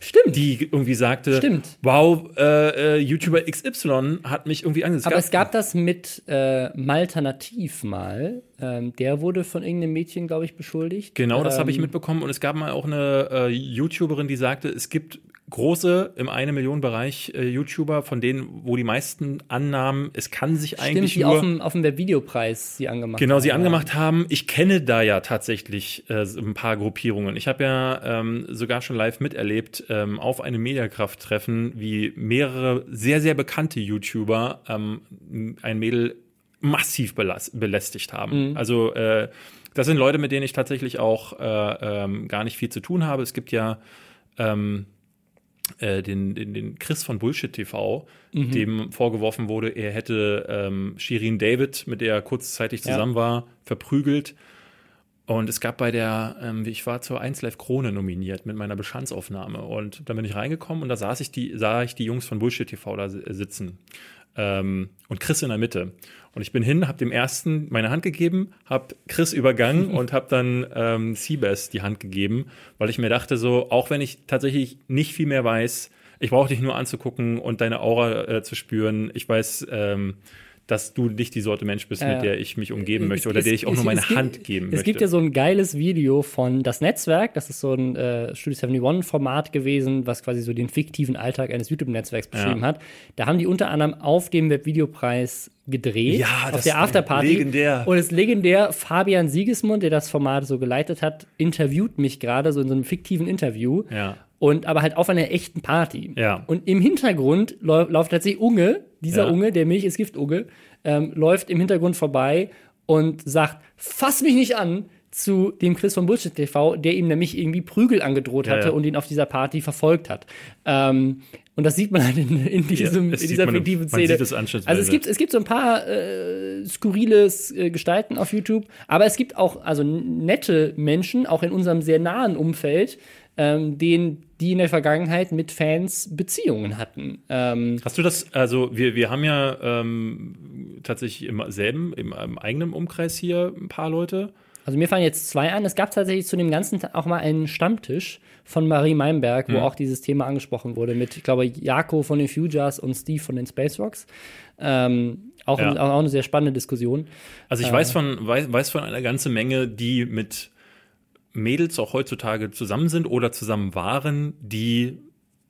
Stimmt. die irgendwie sagte, Stimmt. wow, äh, äh, YouTuber XY hat mich irgendwie angesetzt. Aber es gab das mit äh, Malternativ mal. Ähm, der wurde von irgendeinem Mädchen, glaube ich, beschuldigt. Genau, das habe ich Ähm, mitbekommen. Und es gab mal auch eine äh, YouTuberin, die sagte, es gibt große im eine Million Bereich äh, YouTuber, von denen, wo die meisten annahmen, es kann sich Stimmt, eigentlich die nur auf dem, auf dem Webvideopreis sie angemacht Genau, sie haben. angemacht haben. Ich kenne da ja tatsächlich äh, ein paar Gruppierungen. Ich habe ja ähm, sogar schon live miterlebt ähm, auf einem Mediakraft-Treffen, wie mehrere sehr, sehr bekannte YouTuber ähm, ein Mädel massiv belästigt haben. Also äh, das sind Leute, mit denen ich tatsächlich auch äh, ähm, gar nicht viel zu tun habe. Es gibt ja ähm, äh, den, den, den Chris von Bullshit TV, dem vorgeworfen wurde, er hätte ähm, Shirin David, mit der er kurzzeitig Ja. zusammen war, verprügelt. Und es gab bei der, ähm, ich war zur 1 Live Krone nominiert mit meiner Bestandsaufnahme. Und dann bin ich reingekommen und da saß ich die, sah ich die Jungs von Bullshit TV da si- sitzen. Ähm, und Chris in der Mitte. Und ich bin hin, habe dem ersten meine Hand gegeben, habe Chris übergangen und habe dann ähm, Seabass die Hand gegeben, weil ich mir dachte so, auch wenn ich tatsächlich nicht viel mehr weiß, ich brauche dich nur anzugucken und deine Aura äh, zu spüren. Ich weiß, ähm, dass du nicht die Sorte Mensch bist, Ja, mit ja. der ich mich umgeben möchte Es- oder der es- ich auch es- nur meine es gibt- Hand geben Es möchte. gibt ja so ein geiles Video von Das Netzwerk, das ist so ein äh, Studio 71-Format gewesen, was quasi so den fiktiven Alltag eines YouTube-Netzwerks beschrieben hat. Da haben die unter anderem auf dem Webvideopreis gedreht, Ja, auf das der Afterparty. legendär. Und es ist legendär, Fabian Siegesmund, der das Format so geleitet hat, interviewt mich gerade so in so einem fiktiven Interview. Ja. Und aber halt auf einer echten Party. Ja. Und im Hintergrund läuft tatsächlich Unge, dieser Ja. Unge, der Milch ist Gift Unge, ähm, läuft im Hintergrund vorbei und sagt, fass mich nicht an zu dem Chris von Bullshit TV, der ihm nämlich irgendwie Prügel angedroht hatte ja. und ihn auf dieser Party verfolgt hat. Ähm, und das sieht man halt in, in, diesem, in dieser fiktiven Szene. also es gibt, es gibt so ein paar äh, skurrile äh, Gestalten auf YouTube, aber es gibt auch also nette Menschen, auch in unserem sehr nahen Umfeld, ähm, denen, die in der Vergangenheit mit Fans Beziehungen hatten. Ähm, Hast du das, also wir, wir haben ja ähm, tatsächlich im selben, im, im eigenen Umkreis hier ein paar Leute. also mir fallen jetzt zwei an. Es gab tatsächlich zu dem ganzen Tag auch mal einen Stammtisch von Marie Meinberg, wo Mhm. auch dieses Thema angesprochen wurde mit, ich glaube, Jako von den Futures und Steve von den Space Rocks. Ähm, auch, Ja. auch eine sehr spannende Diskussion. Also Äh. ich weiß von, weiß, weiß von einer ganzen Menge, die mit Mädels auch heutzutage zusammen sind oder zusammen waren, die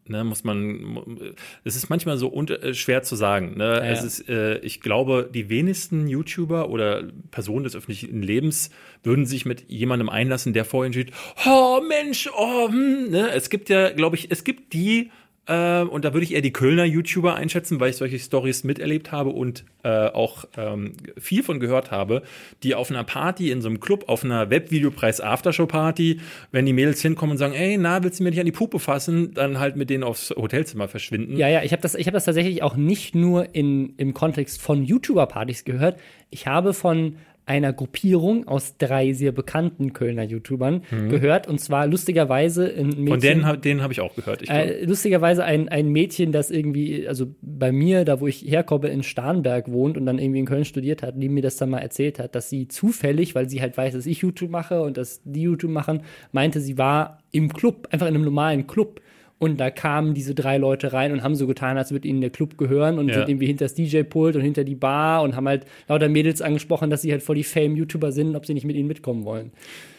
Ne, muss man, es ist manchmal so unter, äh, schwer zu sagen. Ne? Es ja. ist, äh, ich glaube, die wenigsten YouTuber oder Personen des öffentlichen Lebens würden sich mit jemandem einlassen, der vorhin steht, oh Mensch, oh, hm, ne? Es gibt ja, glaube ich, es gibt die, und da würde ich eher die Kölner YouTuber einschätzen, weil ich solche Stories miterlebt habe und äh, auch ähm, viel von gehört habe, die auf einer Party in so einem Club, auf einer Webvideopreis Aftershow-Party, wenn die Mädels hinkommen und sagen, ey, na, willst du mir nicht an die Puppe fassen, dann halt mit denen aufs Hotelzimmer verschwinden. Ja, ja, ich habe das, ich hab das tatsächlich auch nicht nur in, im Kontext von YouTuber-Partys gehört. Ich habe von einer Gruppierung aus drei sehr bekannten Kölner YouTubern gehört. Und zwar lustigerweise ein Mädchen. Mhm. Von denen, denen habe ich auch gehört. Äh, lustigerweise ein, ein Mädchen, das irgendwie, also bei mir, da wo ich herkomme, in Starnberg wohnt und dann irgendwie in Köln studiert hat, die mir das dann mal erzählt hat, dass sie zufällig, weil sie halt weiß, dass ich YouTube mache und dass die YouTube machen, meinte, sie war im Club, einfach in einem normalen Club. Und da kamen diese drei Leute rein und haben so getan, als würde ihnen der Club gehören und Ja. sind irgendwie hinter das DJ-Pult und hinter die Bar und haben halt lauter Mädels angesprochen, dass sie halt voll die Fame-YouTuber sind, ob sie nicht mit ihnen mitkommen wollen.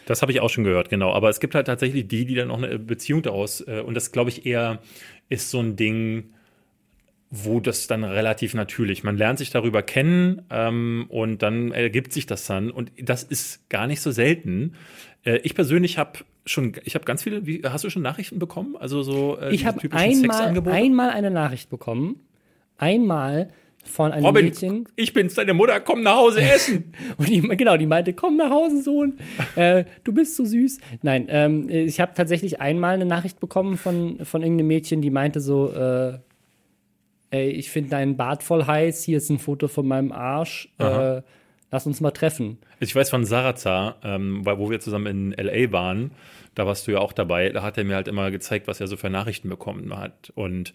Das habe ich auch schon gehört, genau. Aber es gibt halt tatsächlich die, die dann noch eine Beziehung daraus, äh, und das glaube ich eher ist so ein Ding, wo das dann relativ natürlich, man lernt sich darüber kennen ähm, und dann ergibt sich das dann. Und das ist gar nicht so selten. Äh, ich persönlich habe schon, ich habe ganz viele, wie, hast du schon Nachrichten bekommen? Also so äh, Ich habe einmal, einmal eine Nachricht bekommen. Einmal von einem Robin, Mädchen. ich bin's, deine Mutter, komm nach Hause essen. Und die, genau, die meinte, komm nach Hause, Sohn. Äh, du bist so süß. Nein, ähm, ich habe tatsächlich einmal eine Nachricht bekommen von, von irgendeinem Mädchen, die meinte so, äh, ey, ich finde deinen Bart voll heiß, hier ist ein Foto von meinem Arsch. Äh, Lass uns mal treffen. Ich weiß von Sarazar, ähm, wo wir zusammen in LA waren, da warst du ja auch dabei, da hat er mir halt immer gezeigt, was er so für Nachrichten bekommen hat. Und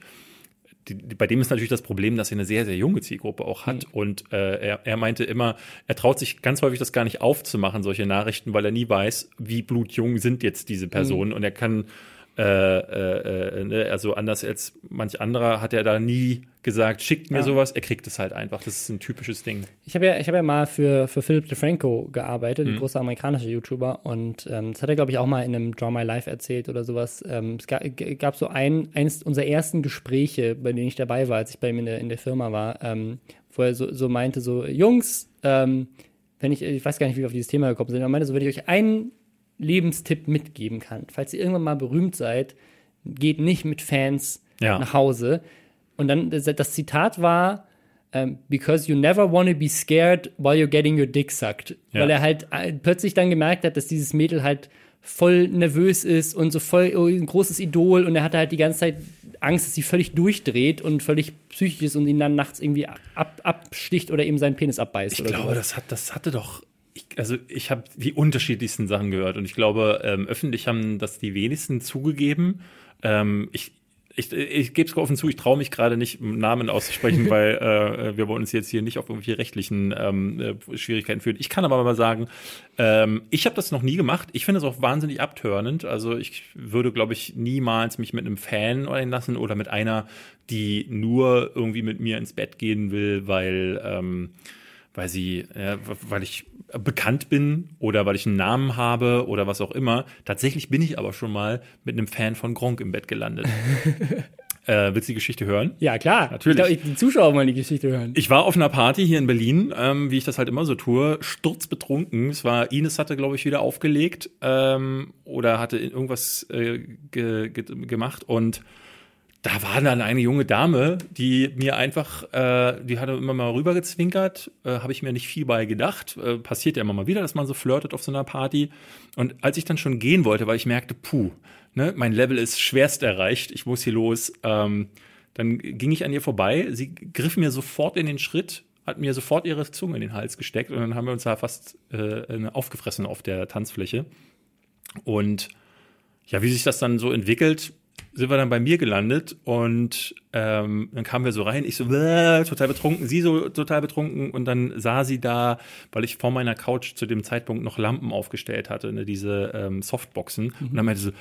die, die, bei dem ist natürlich das Problem, dass er eine sehr, sehr junge Zielgruppe auch hat. Mhm. Und äh, er, er meinte immer, er traut sich ganz häufig das gar nicht aufzumachen, solche Nachrichten, weil er nie weiß, wie blutjung sind jetzt diese Personen. Mhm. Und er kann äh, äh, äh, ne? also anders als manch anderer hat er da nie gesagt, schickt mir ja. sowas, er kriegt es halt einfach. Das ist ein typisches Ding. Ich habe ja, ich hab ja mal für, für Philip DeFranco gearbeitet, mhm. ein großer amerikanischer YouTuber. Und ähm, das hat er, glaube ich, auch mal in einem Draw My Life erzählt oder sowas. Ähm, es gab, gab, so ein, eines unserer ersten Gespräche, bei denen ich dabei war, als ich bei ihm in der, in der Firma war, ähm, wo er so, so meinte, so, Jungs, ähm, wenn ich, ich weiß gar nicht, wie wir auf dieses Thema gekommen sind, er meinte so, wenn ich euch einen Lebenstipp mitgeben kann. Falls ihr irgendwann mal berühmt seid, geht nicht mit Fans ja. nach Hause. Und dann das Zitat war, ähm, because you never want to be scared while you're getting your dick sucked. Ja. Weil er halt äh, plötzlich dann gemerkt hat, dass dieses Mädel halt voll nervös ist und so voll oh, ein großes Idol und er hatte halt die ganze Zeit Angst, dass sie völlig durchdreht und völlig psychisch ist und ihn dann nachts irgendwie ab, absticht oder eben seinen Penis abbeißt. Ich glaube, das, hat, das hatte doch ich, also ich habe die unterschiedlichsten Sachen gehört und ich glaube, ähm, öffentlich haben das die wenigsten zugegeben. Ähm, ich ich, ich gebe es offen zu, ich traue mich gerade nicht, Namen auszusprechen, weil äh, wir wollen uns jetzt hier nicht auf irgendwelche rechtlichen ähm, äh, Schwierigkeiten führen. Ich kann aber mal sagen, ähm, ich habe das noch nie gemacht. Ich finde es auch wahnsinnig abtörnend. Also ich würde, glaube ich, niemals mich mit einem Fan einlassen oder mit einer, die nur irgendwie mit mir ins Bett gehen will, weil ähm, weil sie, äh, weil ich bekannt bin oder weil ich einen Namen habe oder was auch immer. Tatsächlich bin ich aber schon mal mit einem Fan von Gronk im Bett gelandet. Äh, willst du die Geschichte hören? Ja, klar. Natürlich. Ich glaub, die Zuschauer wollen die Geschichte hören. Ich war auf einer Party hier in Berlin, ähm, wie ich das halt immer so tue, sturzbetrunken. Es war, Ines hatte, glaube ich, wieder aufgelegt ähm, oder hatte irgendwas äh, ge ge gemacht und da war dann eine junge Dame, die mir einfach, äh, die hatte immer mal rübergezwinkert, äh, habe ich mir nicht viel bei gedacht. Äh, passiert ja immer mal wieder, dass man so flirtet auf so einer Party. Und als ich dann schon gehen wollte, weil ich merkte, puh, ne, mein Level ist schwerst erreicht, ich muss hier los, ähm, dann ging ich an ihr vorbei. Sie griff mir sofort in den Schritt, hat mir sofort ihre Zunge in den Hals gesteckt und dann haben wir uns da fast äh, aufgefressen auf der Tanzfläche. Und ja, wie sich das dann so entwickelt, sind wir dann bei mir gelandet und ähm, dann kamen wir so rein, ich so total betrunken, sie so total betrunken. Und dann sah sie da, weil ich vor meiner Couch zu dem Zeitpunkt noch Lampen aufgestellt hatte, ne, diese ähm, Softboxen. Mhm. und dann meinte sie so,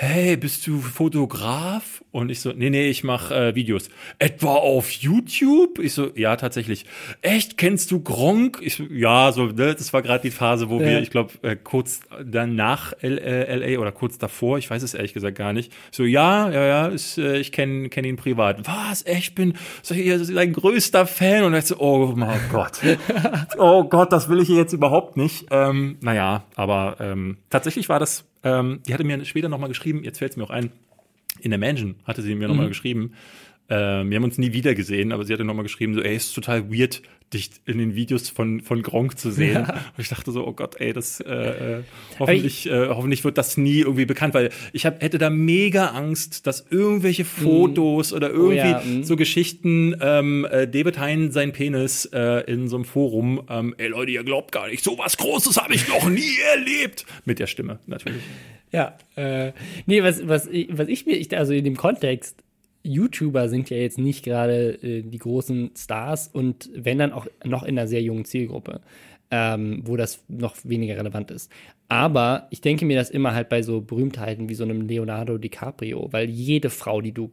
hey, bist du Fotograf? Und ich so, nee, nee, ich mache äh, Videos. Etwa auf YouTube? Ich so, ja, tatsächlich. Echt, kennst du Gronk? Ich so, ja, so, ne, das war gerade die Phase, wo ja. wir, ich glaube, äh, kurz danach L äh, LA oder kurz davor, ich weiß es ehrlich gesagt gar nicht. So, ja, ja, ja, ist, äh, ich kenne kenn ihn privat. Was? Echt, bin so, hier, dein größter Fan? Und ich so, oh mein Gott. oh Gott, das will ich jetzt überhaupt nicht. Ähm, naja, aber ähm, tatsächlich war das ähm, die hatte mir später nochmal geschrieben, jetzt fällt es mir auch ein, in der Mansion hatte sie mir mhm. nochmal geschrieben. Ähm, wir haben uns nie wieder gesehen, aber sie hatte nochmal geschrieben, so, ey, ist total weird, dich in den Videos von, von Gronk zu sehen. Ja. Und ich dachte so, oh Gott, ey, das äh, äh hoffentlich, ich, äh, hoffentlich wird das nie irgendwie bekannt, weil ich hab, hätte da mega Angst, dass irgendwelche mhm. Fotos mm. oder irgendwie oh ja, mm. so Geschichten, ähm, äh, David Hein sein Penis äh, in so einem Forum, ähm, ey Leute, ihr glaubt gar nicht, so was Großes habe ich noch nie erlebt. Mit der Stimme, natürlich. Ja, äh, nee, was, was, was ich mir, ich, also in dem Kontext, YouTuber sind ja jetzt nicht gerade äh, die großen Stars und wenn dann auch noch in einer sehr jungen Zielgruppe, ähm, wo das noch weniger relevant ist. Aber ich denke mir das immer halt bei so Berühmtheiten wie so einem Leonardo DiCaprio, weil jede Frau, die du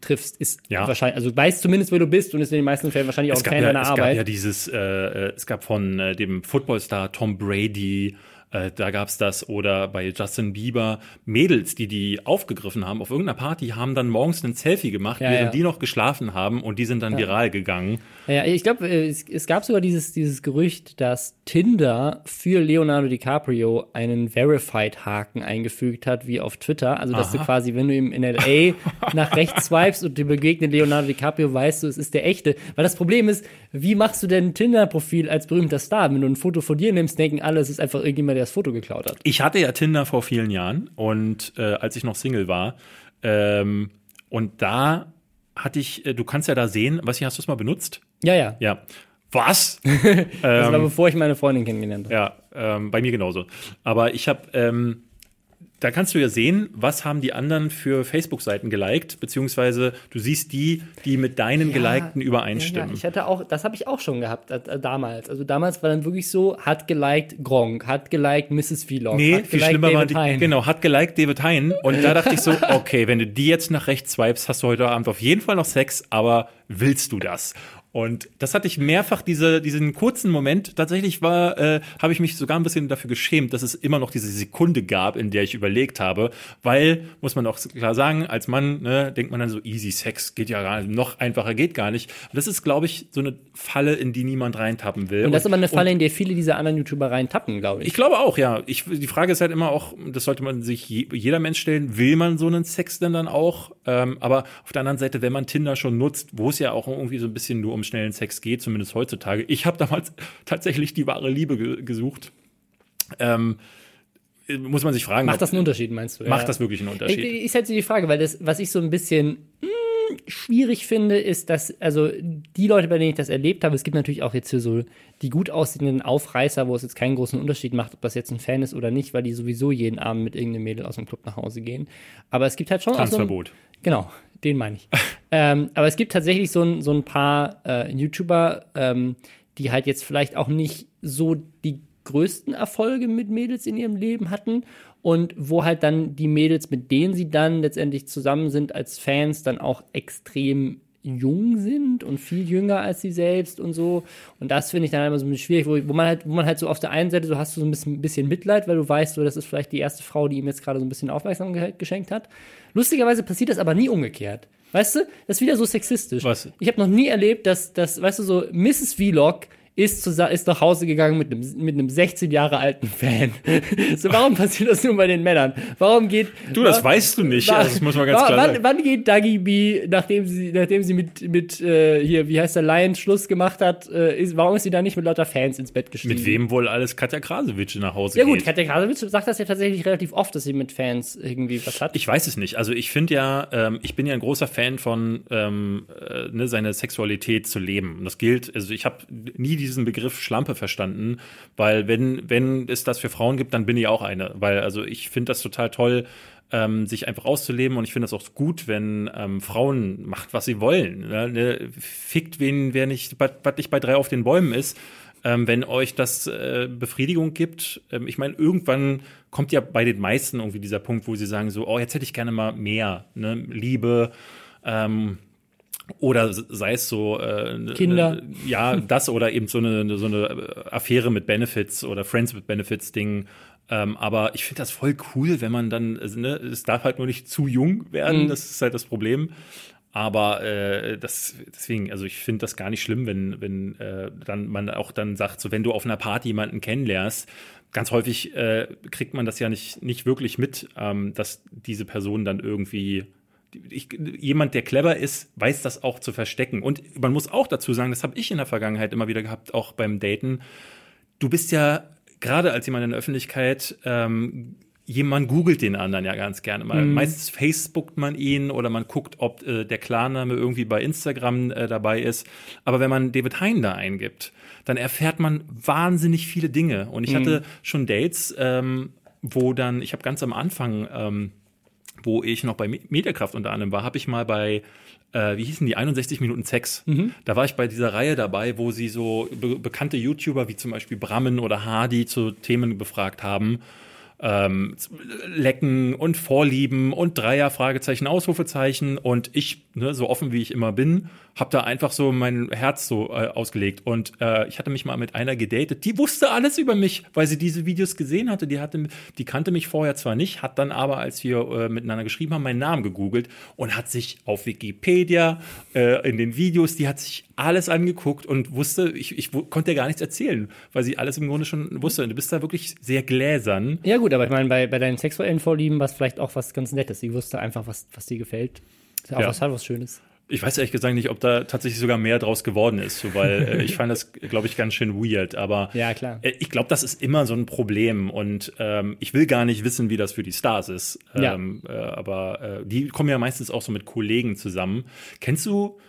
triffst, ist ja. wahrscheinlich, also weiß zumindest, wer du bist und ist in den meisten Fällen wahrscheinlich auch ein Fan ja, deiner es Arbeit. Es gab ja dieses, äh, äh, es gab von äh, dem Footballstar Tom Brady äh, da gab's das oder bei Justin Bieber Mädels, die die aufgegriffen haben auf irgendeiner Party, haben dann morgens ein Selfie gemacht, ja, während ja. die noch geschlafen haben und die sind dann viral gegangen. Ja, ich glaube, äh, es, es, gab sogar dieses, dieses Gerücht, dass Tinder für Leonardo DiCaprio einen Verified-Haken eingefügt hat, wie auf Twitter. Also, dass Aha. du quasi, wenn du ihm in L.A. nach rechts swipest und dir begegnet Leonardo DiCaprio, weißt du, es ist der echte. Weil das Problem ist, wie machst du denn ein Tinder-Profil als berühmter Star? Wenn du ein Foto von dir nimmst, denken alle, es ist einfach irgendjemand, der das Foto geklaut hat. Ich hatte ja Tinder vor vielen Jahren und äh, als ich noch Single war. Ähm, und da hatte ich, äh, du kannst ja da sehen, was hier hast du es mal benutzt? Ja, ja. Ja. Was? das war ähm, bevor ich meine Freundin kennengelernt habe. ja, ähm, bei mir genauso. Aber ich habe, ähm, da kannst du ja sehen, was haben die anderen für Facebook-Seiten geliked, beziehungsweise du siehst die, die mit deinen gelikten Ja, übereinstimmen. ja, ich hatte auch, das habe ich auch schon gehabt äh, damals. Also damals war dann wirklich so, hat geliked Gronk, hat geliked Mrs. Vlog, Nee, hat viel schlimmer war David die, Hein. genau, hat geliked David Hein und da dachte ich so, okay, wenn du die jetzt nach rechts swipest, hast du heute Abend auf jeden Fall noch Sex, aber willst du das? Und das hatte ich mehrfach, diese, diesen kurzen Moment. Tatsächlich war, äh, habe ich mich sogar ein bisschen dafür geschämt, dass es immer noch diese Sekunde gab, in der ich überlegt habe. Weil, muss man auch klar sagen, als Mann ne, denkt man dann so, easy Sex geht ja gar nicht, noch einfacher geht gar nicht. Und das ist, glaube ich, so eine Falle, in die niemand reintappen will. Und das ist aber eine Falle, in der viele dieser anderen YouTuber reintappen, glaube ich. ich glaube auch, ja. Ich, die Frage ist halt immer auch, das sollte man sich je, jeder Mensch stellen, will man so einen Sex denn dann auch? Ähm, aber auf der anderen Seite, wenn man Tinder schon nutzt, wo es ja auch irgendwie so ein bisschen nur um schnellen Sex geht, zumindest heutzutage. Ich habe damals tatsächlich die wahre Liebe ge gesucht. Ähm, muss man sich fragen, Macht das einen Unterschied, meinst du? macht Ja. das wirklich einen Unterschied? Ich, ich setze die Frage, weil das, was ich so ein bisschen mm, schwierig finde, ist, dass, also die Leute, bei denen ich das erlebt habe, es gibt natürlich auch jetzt hier so die gut aussehenden Aufreißer, wo es jetzt keinen großen Unterschied macht, ob das jetzt ein Fan ist oder nicht, weil die sowieso jeden Abend mit irgendeinem Mädel aus dem Club nach Hause gehen. Aber es gibt halt schon auch so ein, Tanzverbot. Genau, den meine ich. ähm, aber es gibt tatsächlich so ein, so ein paar äh, YouTuber, ähm, die halt jetzt vielleicht auch nicht so die größten Erfolge mit Mädels in ihrem Leben hatten und wo halt dann die Mädels, mit denen sie dann letztendlich zusammen sind als Fans, dann auch extrem jung sind und viel jünger als sie selbst und so. Und das finde ich dann immer so ein bisschen schwierig, wo, wo man halt, wo man halt so auf der einen Seite so hast du so ein bisschen, bisschen Mitleid, weil du weißt, so, das ist vielleicht die erste Frau, die ihm jetzt gerade so ein bisschen Aufmerksamkeit geschenkt hat. Lustigerweise passiert das aber nie umgekehrt. Weißt du, das ist wieder so sexistisch. Was? Ich habe noch nie erlebt, dass, dass, weißt du, so Mrs. Vlog ist, zu, ist nach Hause gegangen mit einem, mit einem 16 Jahre alten Fan. so, warum passiert das nur bei den Männern? Warum geht. Du, das wa- weißt du nicht. wa- Also, das muss man ganz wa- klar wann, sagen. wann geht Dagi B, nachdem sie, nachdem sie mit, mit äh, hier, wie heißt der, Lion Schluss gemacht hat, äh, ist, warum ist sie da nicht mit lauter Fans ins Bett gestiegen? Mit wem wohl alles Katja Krasowitsch nach Hause Ja gut, geht? Katja Krasowitsch sagt das ja tatsächlich relativ oft, dass sie mit Fans irgendwie was hat. Ich weiß es nicht. Also ich finde ja, ähm, ich bin ja ein großer Fan von, ähm, äh, ne, seine Sexualität zu leben. Und das gilt, also ich habe nie diesen Begriff Schlampe verstanden, weil wenn, wenn es das für Frauen gibt, dann bin ich auch eine. Weil also ich finde das total toll, ähm, sich einfach auszuleben und ich finde das auch gut, wenn ähm, Frauen macht, was sie wollen. Ne? Ne? Fickt wen, wer nicht, was nicht bei drei auf den Bäumen ist. Ähm, wenn euch das äh, Befriedigung gibt, ähm, ich meine, irgendwann kommt ja bei den meisten irgendwie dieser Punkt, wo sie sagen so, oh, jetzt hätte ich gerne mal mehr, ne? Liebe, ähm, oder sei es so äh, ne- Kinder. Ne, ja, das oder eben so eine, so eine Affäre mit Benefits oder Friends with Benefits Ding. Ähm, aber ich finde das voll cool, wenn man dann, also, ne, es darf halt nur nicht zu jung werden, Mhm. das ist halt das Problem. Aber äh, das, deswegen, also ich finde das gar nicht schlimm, wenn, wenn äh, dann man auch dann sagt, so wenn du auf einer Party jemanden kennenlernst, ganz häufig äh, kriegt man das ja nicht, nicht wirklich mit, ähm, dass diese Person dann irgendwie ich, jemand, der clever ist, weiß das auch zu verstecken. Und man muss auch dazu sagen, das habe ich in der Vergangenheit immer wieder gehabt, auch beim Daten. Du bist ja gerade als jemand in der Öffentlichkeit, ähm, jemand googelt den anderen ja ganz gerne mal. Meistens Facebookt man ihn oder man guckt, ob äh, der Klarname irgendwie bei Instagram äh, dabei ist. Aber wenn man David Hein da eingibt, dann erfährt man wahnsinnig viele Dinge. Und ich hatte schon Dates, ähm, wo dann, ich habe ganz am Anfang ähm, wo ich noch bei Me- Mediakraft unter anderem war, habe ich mal bei, äh, wie hießen die, 61 Minuten Sex. Da war ich bei dieser Reihe dabei, wo sie so be bekannte YouTuber wie zum Beispiel Brammen oder Hardy zu Themen befragt haben. Ähm, Lecken und Vorlieben und Dreier, Fragezeichen, Ausrufezeichen. Und ich, ne, so offen wie ich immer bin, habe da einfach so mein Herz so äh, ausgelegt. Und äh, ich hatte mich mal mit einer gedatet, die wusste alles über mich, weil sie diese Videos gesehen hatte. Die hatte, die kannte mich vorher zwar nicht, hat dann aber, als wir äh, miteinander geschrieben haben, meinen Namen gegoogelt und hat sich auf Wikipedia, äh, in den Videos, die hat sich alles angeguckt und wusste, ich, ich konnte ihr gar nichts erzählen, weil sie alles im Grunde schon wusste. Und du bist da wirklich sehr gläsern. Ja, gut, aber ich meine, bei, bei deinen sexuellen Vorlieben war es vielleicht auch was ganz Nettes. Sie wusste einfach, was, was dir gefällt. Ist ja auch Ja. was, hat was Schönes. Ich weiß ehrlich gesagt nicht, ob da tatsächlich sogar mehr draus geworden ist, so, weil äh, ich fand das, glaube ich, ganz schön weird. Aber Ja, klar. äh, ich glaube, das ist immer so ein Problem und ähm, ich will gar nicht wissen, wie das für die Stars ist. Ja. Ähm, äh, aber äh, die kommen ja meistens auch so mit Kollegen zusammen. Kennst du,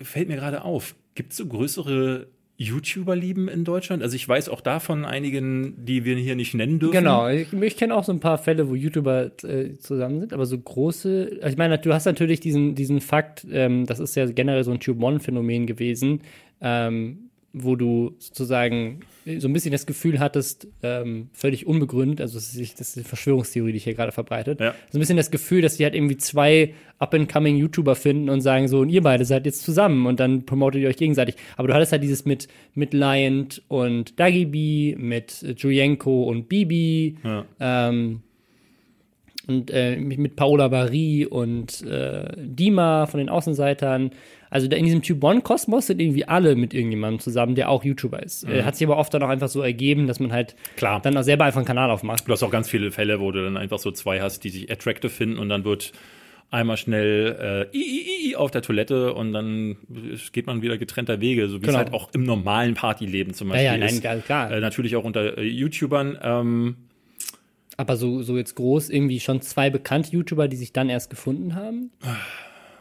fällt mir gerade auf, gibt es so größere YouTuber lieben in Deutschland? Also ich weiß auch davon einigen, die wir hier nicht nennen dürfen. Genau, ich, ich kenne auch so ein paar Fälle, wo YouTuber äh, zusammen sind, aber so große, also ich meine, du hast natürlich diesen, diesen Fakt, ähm, das ist ja generell so ein Tube One-Phänomen gewesen, ähm, wo du sozusagen so ein bisschen das Gefühl hattest, ähm, völlig unbegründet, also das ist, das ist die Verschwörungstheorie, die ich hier gerade verbreitet, Ja. so ein bisschen das Gefühl, dass die halt irgendwie zwei up-and-coming YouTuber finden und sagen so, und ihr beide seid jetzt zusammen und dann promotet ihr euch gegenseitig. Aber du hattest halt dieses mit, mit Lion und Dagi B, mit Julienko und Bibi, Ja. ähm, und äh, mit mit Paola Barry und äh, Dima von den Außenseitern. Also in diesem Tube One Kosmos sind irgendwie alle mit irgendjemandem zusammen, der auch YouTuber ist. Äh, hat sich aber oft dann auch einfach so ergeben, dass man halt Klar. dann auch selber einfach einen Kanal aufmacht. Du hast auch ganz viele Fälle, wo du dann einfach so zwei hast, die sich attractive finden und dann wird einmal schnell äh, i, i, i auf der Toilette und dann geht man wieder getrennter Wege, so wie Genau. es halt auch im normalen Partyleben zum Ja, Beispiel ja, nein, ist. klar, klar. Äh, natürlich auch unter äh, YouTubern. Ähm, Aber so, so jetzt groß irgendwie schon zwei bekannte YouTuber, die sich dann erst gefunden haben.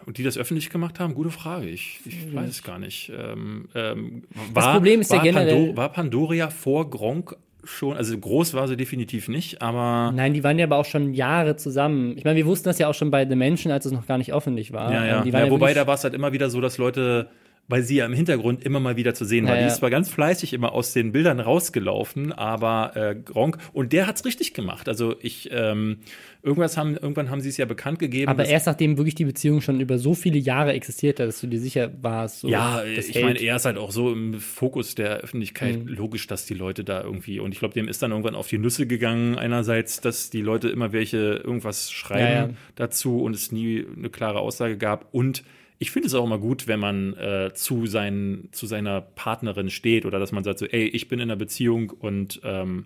Und die das öffentlich gemacht haben, gute Frage. Ich, ich weiß es gar nicht. Ähm, ähm, war, Problem ist ja generell- Pando, war Pandoria vor Gronk schon, also groß war sie definitiv nicht, aber Nein, die waren ja aber auch schon Jahre zusammen. Ich meine, wir wussten das ja auch schon bei The Menschen, als es noch gar nicht öffentlich war. Ja, ja. Ähm, Die waren ja wobei, da war es halt immer wieder so, dass Leute, weil sie ja im Hintergrund immer mal wieder zu sehen war. Ja, Die ja. ist zwar ganz fleißig immer aus den Bildern rausgelaufen, aber äh, Gronk, und der hat's richtig gemacht. Also ich, ähm, irgendwas haben, irgendwann haben sie es ja bekannt gegeben. aber erst nachdem wirklich die Beziehung schon über so viele Jahre existiert hat, dass du dir sicher warst, so, ja, ich hält. meine, er ist halt auch so im Fokus der Öffentlichkeit. Mhm. Logisch, dass die Leute da irgendwie, und ich glaube, dem ist dann irgendwann auf die Nüsse gegangen. Einerseits, dass die Leute immer welche irgendwas schreiben Ja, ja. dazu und es nie eine klare Aussage gab. Und ich finde es auch immer gut, wenn man äh, zu, seinen, zu seiner Partnerin steht oder dass man sagt so, ey, ich bin in einer Beziehung und ähm,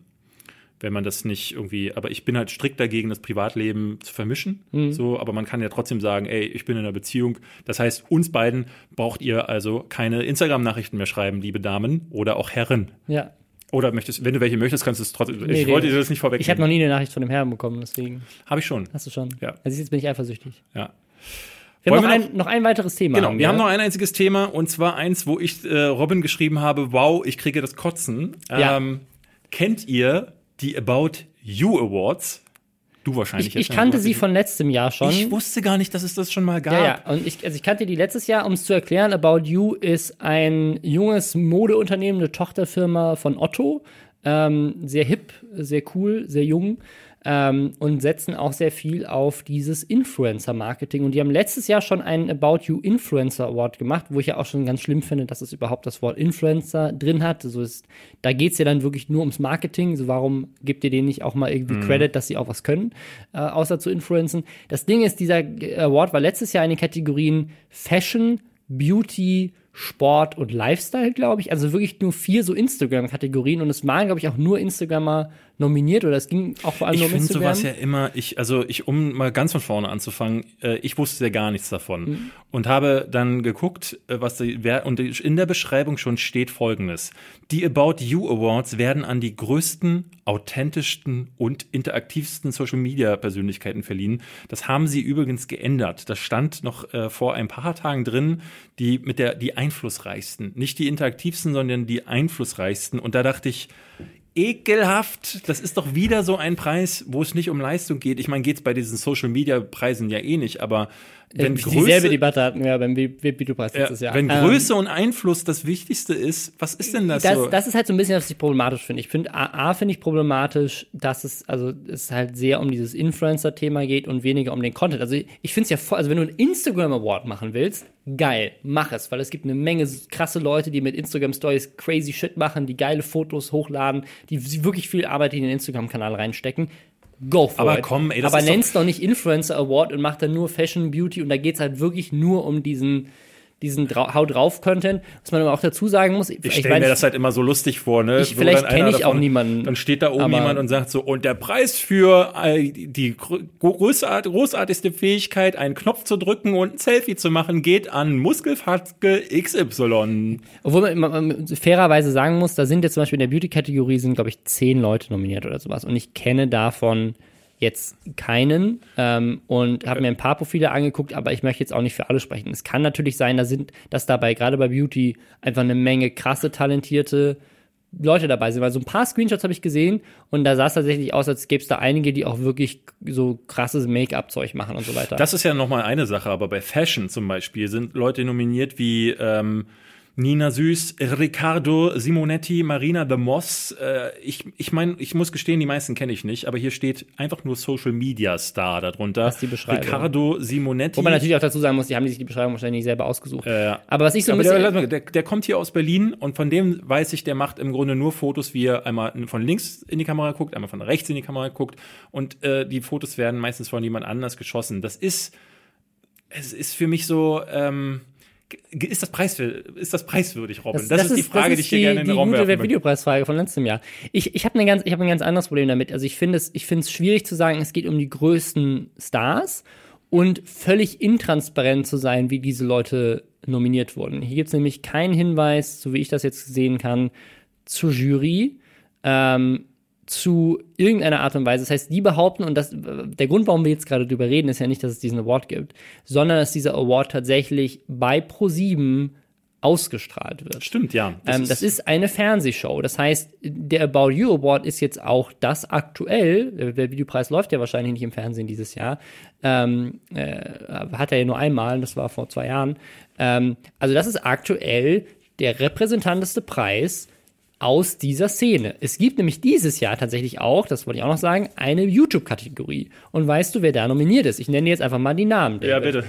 wenn man das nicht irgendwie, aber ich bin halt strikt dagegen, das Privatleben zu vermischen. Mhm. So, aber man kann ja trotzdem sagen, ey, ich bin in einer Beziehung. Das heißt, uns beiden braucht ihr also keine Instagram-Nachrichten mehr schreiben, liebe Damen oder auch Herren. Ja. Oder möchtest, wenn du welche möchtest, kannst du es trotzdem. Nee, ich nee. wollte dir das nicht Ich habe vorwegnehmen. noch nie eine Nachricht von dem Herrn bekommen, deswegen Habe ich schon. hast du schon. Ja. Also jetzt bin ich eifersüchtig. Ja. Wir haben noch wir ein, noch ein weiteres Thema. Genau, wir haben wir. noch ein einziges Thema und zwar eins, wo ich äh, Robin geschrieben habe, wow, ich kriege das Kotzen. Ja. Ähm, kennt ihr die About You Awards? Du wahrscheinlich. Ich, ich kannte sie von letztem Jahr schon. Ich wusste gar nicht, dass es das schon mal gab. ja, ja. Und ich, also ich kannte die letztes Jahr, um es zu erklären. About You ist ein junges Modeunternehmen, eine Tochterfirma von Otto. Ähm, sehr hip, sehr cool, sehr jung. Ähm, und setzen auch sehr viel auf dieses Influencer-Marketing. Und die haben letztes Jahr schon einen About You Influencer Award gemacht, wo ich ja auch schon ganz schlimm finde, dass es überhaupt das Wort Influencer drin hat. Also ist, da geht es ja dann wirklich nur ums Marketing. So warum gebt ihr denen nicht auch mal irgendwie Credit, dass sie auch was können, äh, außer zu influenzen? Das Ding ist, dieser Award war letztes Jahr in den Kategorien Fashion, Beauty, Sport und Lifestyle, glaube ich. Also wirklich nur vier so Instagram-Kategorien und es waren, glaube ich, auch nur Instagrammer nominiert oder es ging auch vor allem Ich nur um finde Instagram. sowas ja immer, ich, also ich, um mal ganz von vorne anzufangen, äh, ich wusste ja gar nichts davon Mhm. und habe dann geguckt, äh, was die, wer, und in der Beschreibung schon steht folgendes. Die About You Awards werden an die größten, authentischsten und interaktivsten Social Media Persönlichkeiten verliehen. Das haben sie übrigens geändert. Das stand noch äh, vor ein paar Tagen drin, die mit der, die einflussreichsten. Nicht die interaktivsten, sondern die einflussreichsten. Und da dachte ich, ekelhaft. Das ist doch wieder so ein Preis, wo es nicht um Leistung geht. Ich meine, geht es bei diesen Social Media Preisen ja eh nicht, aber wenn Dieselbe Größe, Debatte hatten wir beim Videopreis ja, letztes Jahr. wenn Ähm, Größe und Einfluss das Wichtigste ist, was ist denn das, das, so? das ist halt so ein bisschen, was ich problematisch finde. Ich finde, A, A finde ich problematisch, dass es, also es halt sehr um dieses Influencer-Thema geht und weniger um den Content. Also ich, ich finde es ja voll, also wenn du einen Instagram Award machen willst, geil, mach es, weil es gibt eine Menge krasse Leute, die mit Instagram Stories crazy shit machen, die geile Fotos hochladen, die wirklich viel Arbeit in den Instagram-Kanal reinstecken. Go for Aber it. komm, ey, das Aber ist doch- nenn's doch nicht Influencer Award und mach dann nur Fashion, Beauty und da geht's halt wirklich nur um diesen diesen Drau Hau drauf Content, was man aber auch dazu sagen muss. ich stelle mir das halt immer so lustig vor, ne? Ich- Wo vielleicht dann einer kenn ich auch davon- niemanden, Dann steht da oben jemand und sagt so, und der Preis für äh, die großart, großartigste Fähigkeit, einen Knopf zu drücken und ein Selfie zu machen, geht an Muskelfatke XY. Obwohl man, man, man fairerweise sagen muss, da sind jetzt zum Beispiel in der Beauty-Kategorie sind, glaube ich, zehn Leute nominiert oder sowas. Und ich kenne davon jetzt keinen ähm, und habe mir ein paar Profile angeguckt, aber ich möchte jetzt auch nicht für alle sprechen. Es kann natürlich sein, da sind, dass dabei gerade bei Beauty einfach eine Menge krasse, talentierte Leute dabei sind, weil so ein paar Screenshots habe ich gesehen und da sah es tatsächlich aus, als gäbe es da einige, die auch wirklich so krasses Make-up-Zeug machen und so weiter. Das ist ja nochmal eine Sache, aber bei Fashion zum Beispiel sind Leute nominiert wie ähm, Nina Süß, Riccardo Simonetti, Marina The Moss. Äh, ich ich meine, ich muss gestehen, die meisten kenne ich nicht, aber hier steht einfach nur Social Media Star darunter. Das ist die Beschreibung. Riccardo Simonetti. Wo man natürlich auch dazu sagen muss, die haben sich die Beschreibung wahrscheinlich nicht selber ausgesucht. Äh, aber was ich so ein bisschen. der, der, der kommt hier aus Berlin und von dem weiß ich, der macht im Grunde nur Fotos, wie er einmal von links in die Kamera guckt, einmal von rechts in die Kamera guckt und äh, die Fotos werden meistens von jemand anders geschossen. Das ist, es ist für mich so, ähm, ist das, preis, ist das preiswürdig, Robin? Das, ist die Frage, die ich hier gerne in den Raum die gute möchte. Videopreisfrage von letztem Jahr. Ich, ich habe ein ganz, ich habe ein ganz anderes Problem damit. Also ich finde es, ich finde es schwierig zu sagen, es geht um die größten Stars und völlig intransparent zu sein, wie diese Leute nominiert wurden. Hier gibt es nämlich keinen Hinweis, so wie ich das jetzt sehen kann, zur Jury. Ähm, zu irgendeiner Art und Weise. Das heißt, die behaupten, und das, der Grund, warum wir jetzt gerade drüber reden, ist ja nicht, dass es diesen Award gibt, sondern dass dieser Award tatsächlich bei Pro7 ausgestrahlt wird. Stimmt, ja. Das, ähm, ist, das ist eine Fernsehshow. Das heißt, der About You Award ist jetzt auch das aktuell. Der Videopreis läuft ja wahrscheinlich nicht im Fernsehen dieses Jahr. Ähm, äh, hat er ja nur einmal, das war vor zwei Jahren. Ähm, also, das ist aktuell der repräsentanteste Preis aus dieser Szene. Es gibt nämlich dieses Jahr tatsächlich auch, das wollte ich auch noch sagen, eine YouTube-Kategorie. Und weißt du, wer da nominiert ist? Ich nenne jetzt einfach mal die Namen. Ja, David. bitte.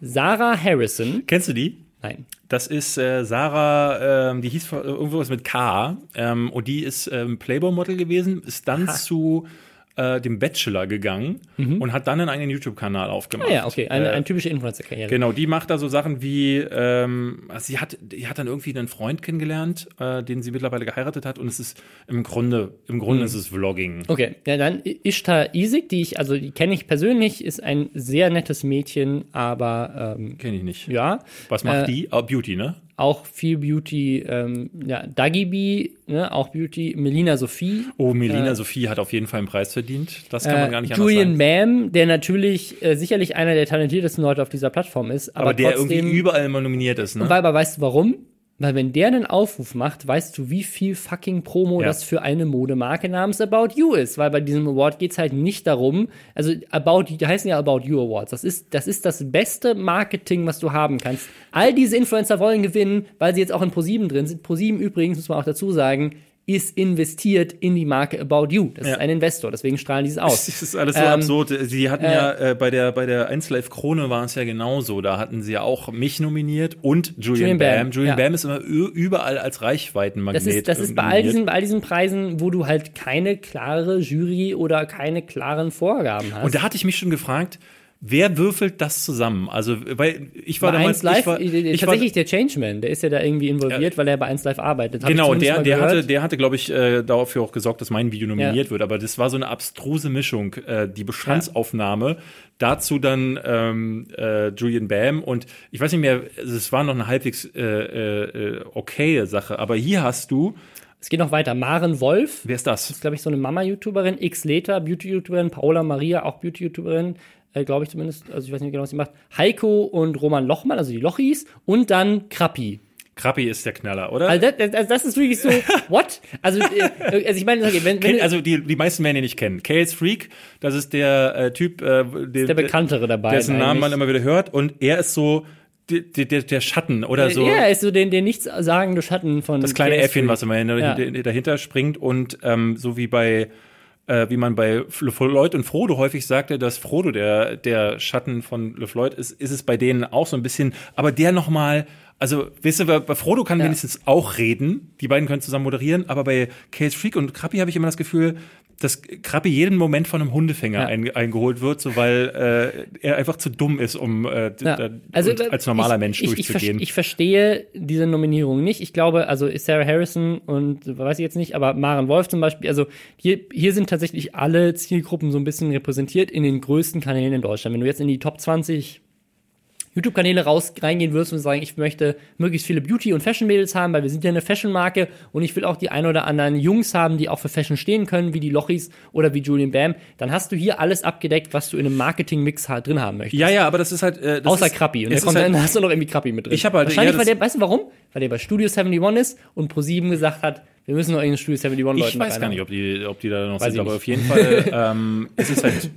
Sarah Harrison. Kennst du die? Nein. Das ist äh, Sarah, ähm, die hieß vor- irgendwas mit K ähm, und die ist ähm, Playboy-Model gewesen, ist dann zu äh, dem Bachelor gegangen und hat dann einen eigenen YouTube-Kanal aufgemacht. Ah ja, okay, eine, Äh, eine typische Influencer-Karriere. Genau, die macht da so Sachen wie, ähm, also sie hat, die hat dann irgendwie einen Freund kennengelernt, äh, den sie mittlerweile geheiratet hat und es ist im Grunde, im Grunde Mhm. ist es Vlogging. Okay, ja, dann Ishtar Isik, die ich, also die kenne ich persönlich, ist ein sehr nettes Mädchen, aber ähm, Kenne ich nicht. ja, Was macht Äh, die? Oh, Beauty, ne? Auch viel Beauty, ähm, ja, Dagi B, ne, auch Beauty, Melina Sophie, Oh, Melina Sophie hat auf jeden Fall einen Preis verdient. Das kann man gar nicht äh, anders Julian sagen. Bam, der natürlich äh, sicherlich einer der talentiertesten Leute auf dieser Plattform ist, aber, Aber der trotzdem, irgendwie überall immer nominiert ist, ne? Weil, aber weißt du warum? Weil wenn der einen Aufruf macht, weißt du, wie viel fucking Promo Ja. das für eine Modemarke namens About You ist. Weil bei diesem Award geht's halt nicht darum, also About You, die heißen ja About You Awards. Das ist, das ist das beste Marketing, was du haben kannst. All diese Influencer wollen gewinnen, weil sie jetzt auch in ProSieben drin sind. ProSieben übrigens, muss man auch dazu sagen, ist investiert in die Marke About You. Das Ja. ist ein Investor, deswegen strahlen die es aus. Das ist alles so Ähm, absurd. Sie hatten ja äh, bei der bei der 1 Live Krone war es ja genauso. Da hatten sie ja auch mich nominiert und Julian, Julian Bam. Bam, Julian ja. Bam ist immer überall als Reichweitenmagnet. Das ist, das ist bei all, diesen, bei all diesen Preisen, wo du halt keine klare Jury oder keine klaren Vorgaben hast. Und da hatte ich mich schon gefragt, wer würfelt das zusammen? Also, weil ich war bei damals 1 Live, ich war, ich war, tatsächlich der Changeman, der ist ja da irgendwie involviert, weil er bei 1 Live arbeitet. Hab Genau, der, der gehört. hatte, der hatte, glaube ich, äh, dafür auch gesorgt, dass mein Video nominiert Ja. wird. Aber das war so eine abstruse Mischung. Äh, die Bestandsaufnahme, dazu dann ähm, äh, Julian Bam und ich weiß nicht mehr, es war noch eine halbwegs äh, äh, okaye Sache. Aber hier hast du, Es geht noch weiter. Maren Wolf, wer ist das? glaube ich, so eine Mama-YouTuberin, X Leta, Beauty-YouTuberin, Paola Maria, auch Beauty-YouTuberin, äh, glaube ich zumindest, also ich weiß nicht genau, was sie macht. Heiko und Roman Lochmann, also die Lochis, und dann Krappi. Krappi ist der Knaller, oder? Also das, das, das ist wirklich so, what? Also, äh, also ich meine, okay, wenn, wenn also die, die meisten werden ihn nicht kennen. Chaos Freak, das ist der äh, Typ, äh, der, der bekanntere dabei. dessen Namen man immer wieder hört. Und er ist so der, der, der Schatten oder so. Ja, er ist so den, der nichts sagende Schatten von das kleine KS3. Äffchen, was immer Ja. hinter- dahinter springt und ähm, so wie bei äh, wie man bei LeFloid und Frodo häufig sagte, dass Frodo der der Schatten von LeFloid ist, ist es bei denen auch so ein bisschen, aber der noch mal also, weißt du, bei bei Frodo kann Ja. wenigstens auch reden. Die beiden können zusammen moderieren, aber bei Case Freak und Krappi habe ich immer das Gefühl, dass Krappi jeden Moment von einem Hundefänger Ja. ein, eingeholt wird, so weil äh, er einfach zu dumm ist, um äh, Ja. Also, als normaler ich, Mensch ich, durchzugehen. ich verstehe diese Nominierung nicht. Ich glaube, also Sarah Harrison und weiß ich jetzt nicht, aber Maren Wolf zum Beispiel, also hier, hier sind tatsächlich alle Zielgruppen so ein bisschen repräsentiert in den größten Kanälen in Deutschland. Wenn du jetzt in die Top 20 YouTube-Kanäle raus reingehen würdest und sagen, ich möchte möglichst viele Beauty- und Fashion-Mädels haben, weil wir sind ja eine Fashion-Marke und ich will auch die ein oder anderen Jungs haben, die auch für Fashion stehen können, wie die Lochis oder wie Julian Bam, dann hast du hier alles abgedeckt, was du in einem Marketing-Mix halt drin haben möchtest. Ja, ja, aber das ist halt. Äh, das Außer ist, Krappi. Und kommt ist halt, dann hast du noch irgendwie Krappi mit drin. Ich hab halt- Wahrscheinlich, ja, weil der, weißt du warum? Weil der bei Studio 71 ist und ProSieben gesagt hat, wir müssen noch irgendeinen Studio 71 Leuten Ich weiß gar nicht, ob die, ob die da noch Weiß sind, aber auf jeden Fall ähm, ist es halt,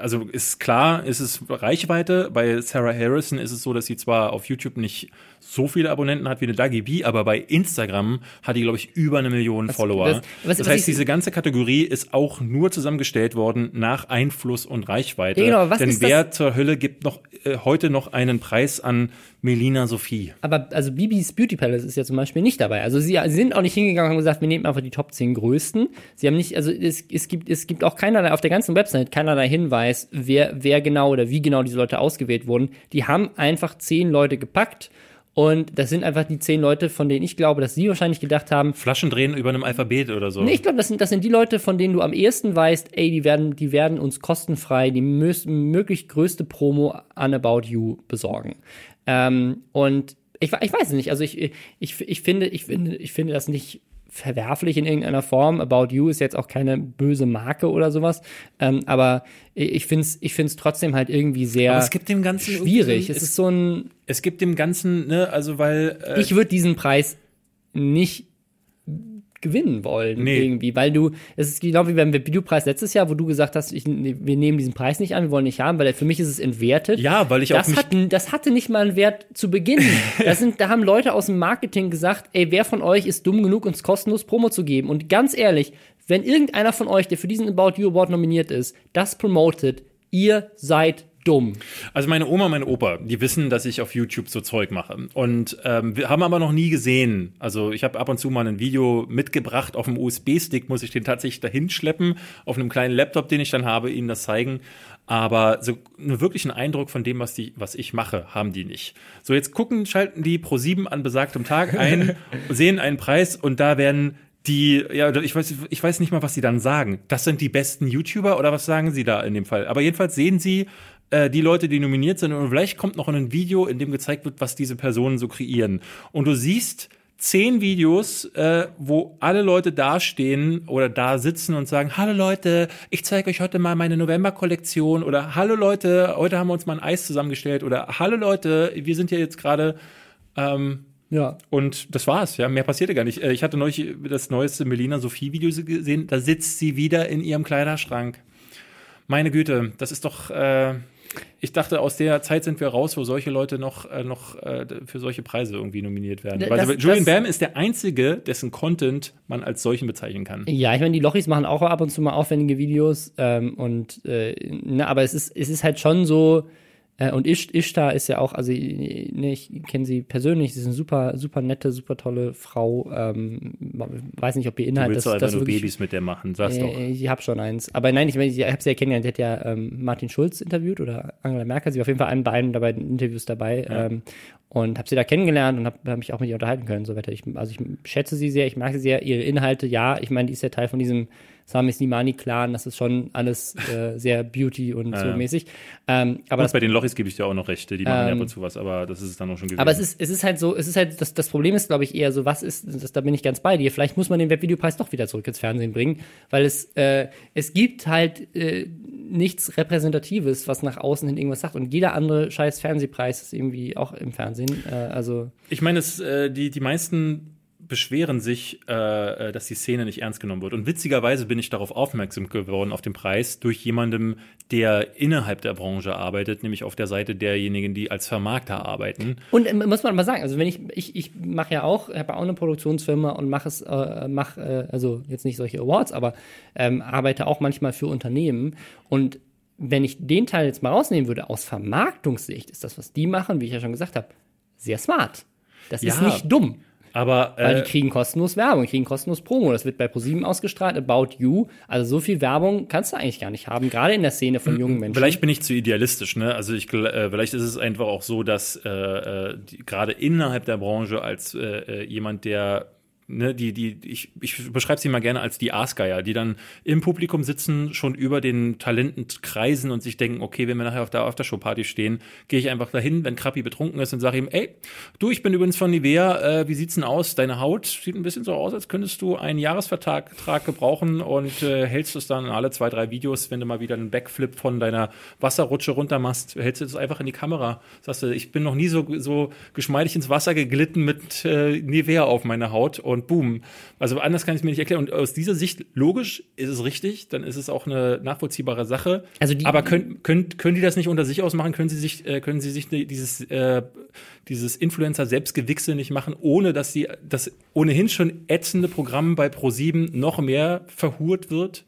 also ist klar, ist es Reichweite. Bei Sarah Harrison ist es so, dass sie zwar auf YouTube nicht so viele Abonnenten hat wie eine Dagi B, aber bei Instagram hat die, glaube ich, über eine Million Follower. das- was- das was heißt, diese ganze Kategorie ist auch nur zusammengestellt worden nach Einfluss und Reichweite. Genau, was Denn ist das- wer zur Hölle gibt noch äh, heute noch einen Preis an Melina Sophie? Aber also Bibis Beauty Palace ist ja zum Beispiel nicht dabei. Also sie, sie sind auch nicht hingegangen und haben gesagt, wir nehmen einfach die Top 10 größten. Sie haben nicht, also es, es gibt es gibt auch keinerlei auf der ganzen Website keinerlei Hinweis, wer wer genau oder wie genau diese Leute ausgewählt wurden. Die haben einfach zehn Leute gepackt und das sind einfach die zehn Leute, von denen ich glaube, dass sie wahrscheinlich gedacht haben, Flaschen drehen über einem Alphabet oder so. Nee, ich glaube, das sind, das sind die Leute, von denen du am ehesten weißt, ey, die werden, die werden uns kostenfrei die mö möglich größte Promo an About You besorgen. Ähm, und ich, ich weiß es nicht, also ich, ich, ich finde, ich finde, ich finde das nicht verwerflich in irgendeiner Form. About You ist jetzt auch keine böse Marke oder sowas. Ähm, aber ich finde es ich find's trotzdem halt irgendwie sehr Aber es gibt dem Ganzen schwierig. ein- Es ist so ein, Es gibt dem Ganzen, ne, also weil äh, ich würde diesen Preis nicht gewinnen wollen Nee. irgendwie, weil du, es ist genau wie beim Videopreis letztes Jahr, wo du gesagt hast, ich, wir nehmen diesen Preis nicht an, wir wollen nicht haben, weil für mich ist es entwertet. ja, weil ich auch Das, mich hat, das hatte nicht mal einen Wert zu Beginn. Das sind, da haben Leute aus dem Marketing gesagt, ey, wer von euch ist dumm genug, uns kostenlos Promo zu geben? Und ganz ehrlich, wenn irgendeiner von euch, der für diesen About You Award nominiert ist, das promotet, ihr seid dumm. Also meine Oma, mein Opa, die wissen, dass ich auf YouTube so Zeug mache. Und ähm, wir haben aber noch nie gesehen. Also ich habe ab und zu mal ein Video mitgebracht. Auf dem USB-Stick muss ich den tatsächlich dahin schleppen. Auf einem kleinen Laptop, den ich dann habe, ihnen das zeigen. Aber so einen wirklichen Eindruck von dem, was, die, was ich mache, haben die nicht. So, jetzt gucken, schalten die pro 7 an besagtem Tag ein, sehen einen Preis und da werden die, ja, ich weiß, ich weiß nicht mal, was sie dann sagen. Das sind die besten YouTuber oder was sagen sie da in dem Fall? Aber jedenfalls sehen sie äh, die Leute, die nominiert sind und vielleicht kommt noch ein Video, in dem gezeigt wird, was diese Personen so kreieren. Und du siehst zehn Videos, äh, wo alle Leute dastehen oder da sitzen und sagen, hallo Leute, ich zeige euch heute mal meine November-Kollektion oder hallo Leute, heute haben wir uns mal ein Eis zusammengestellt oder hallo Leute, wir sind ja jetzt gerade ähm, Ja. und das war's, ja. Mehr passierte gar nicht. Äh, Ich hatte neulich das neueste Melina Sophie-Video gesehen. Da sitzt sie wieder in ihrem Kleiderschrank. Meine Güte, das ist doch. Äh, ich dachte, aus der Zeit sind wir raus, wo solche Leute noch, äh, noch äh, für solche Preise irgendwie nominiert werden. Das- Weil Julian Bam ist der einzige, dessen Content man als solchen bezeichnen kann. Ja, ich meine, die Lochis machen auch ab und zu mal aufwendige Videos ähm, und äh, ne, aber es ist, es ist halt schon so, äh, und Ish, Ishtar ist ja auch, also ne, ich kenne sie persönlich, sie ist eine super, super nette, super tolle Frau. Ähm, weiß nicht, ob ihr Du Inhalt willst das, doch einfach das nur wirklich Babys mit der machen, sag's doch. äh, ich habe schon eins. Aber nein, ich, ich habe sie ja kennengelernt. Die hat ja ähm, Martin Schulz interviewt oder Angela Merkel. Sie war auf jeden Fall an beiden dabei Interviews dabei. Ähm, und habe sie da kennengelernt und habe hab mich auch mit ihr unterhalten können. So weiter. Ich, also ich schätze sie sehr, ich mag sie sehr. Ihre Inhalte, ja, ich meine, die ist ja Teil von diesem Sami Slimani-Clan. Das ist schon alles äh, sehr Beauty und so ja. mäßig. Ähm, aber Und das bei den Lochis gebe ich dir auch noch Rechte, die machen ja Ähm, ab und zu was, aber das ist es dann auch schon gewesen. aber es ist, es ist halt so, es ist halt, das, das Problem ist, glaube ich, eher so, was ist, das, da bin ich ganz bei dir. Vielleicht muss man den Webvideopreis doch wieder zurück ins Fernsehen bringen, weil es, äh, es gibt halt äh, nichts Repräsentatives, was nach außen hin irgendwas sagt. Und jeder andere scheiß Fernsehpreis ist irgendwie auch im Fernsehen. Äh, also, Ich meine, es, äh, die, die meisten beschweren sich, äh, äh, dass die Szene nicht ernst genommen wird. Und witzigerweise bin ich darauf aufmerksam geworden, auf den Preis, durch jemandem, der innerhalb der Branche arbeitet, nämlich auf der Seite derjenigen, die als Vermarkter arbeiten. Und ähm, muss man mal sagen, also wenn ich, ich, ich mache ja auch, habe auch eine Produktionsfirma und mache es, äh, mache, äh, also jetzt nicht solche Awards, aber ähm, arbeite auch manchmal für Unternehmen. Und wenn ich den Teil jetzt mal rausnehmen würde, aus Vermarktungssicht, ist das, was die machen, wie ich ja schon gesagt habe, sehr smart. Das ist Ja. nicht dumm. Aber Weil äh, die kriegen kostenlos Werbung, kriegen kostenlos Promo. Das wird bei ProSieben ausgestrahlt, About You. Also so viel Werbung kannst du eigentlich gar nicht haben, gerade in der Szene von jungen Menschen. Vielleicht bin ich zu idealistisch, ne? Also ich äh, vielleicht ist es einfach auch so, dass äh, äh, gerade innerhalb der Branche als äh, äh, jemand, der ne, die, die, ich, ich beschreibe sie mal gerne als die Aasgeier, die dann im Publikum sitzen, schon über den Talenten kreisen und sich denken, okay, wenn wir nachher auf der Aftershow-Party stehen, gehe ich einfach dahin, wenn Krappi betrunken ist und sage ihm, ey, du, ich bin übrigens von Nivea, äh, wie sieht's denn aus? Deine Haut sieht ein bisschen so aus, als könntest du einen Jahresvertrag gebrauchen und äh, hältst es dann alle zwei, drei Videos, wenn du mal wieder einen Backflip von deiner Wasserrutsche runter machst, hältst du das einfach in die Kamera. Sagst du, ich bin noch nie so, so geschmeidig ins Wasser geglitten mit äh, Nivea auf meiner Haut und boom. Also anders kann ich es mir nicht erklären. Und aus dieser Sicht, logisch ist es richtig, dann ist es auch eine nachvollziehbare Sache. Also die, Aber können, können, können die das nicht unter sich ausmachen? Können sie sich, äh, können sie sich dieses, äh, dieses Influencer-Selbstgewichse nicht machen, ohne dass sie das ohnehin schon ätzende Programm bei Pro7 noch mehr verhurt wird?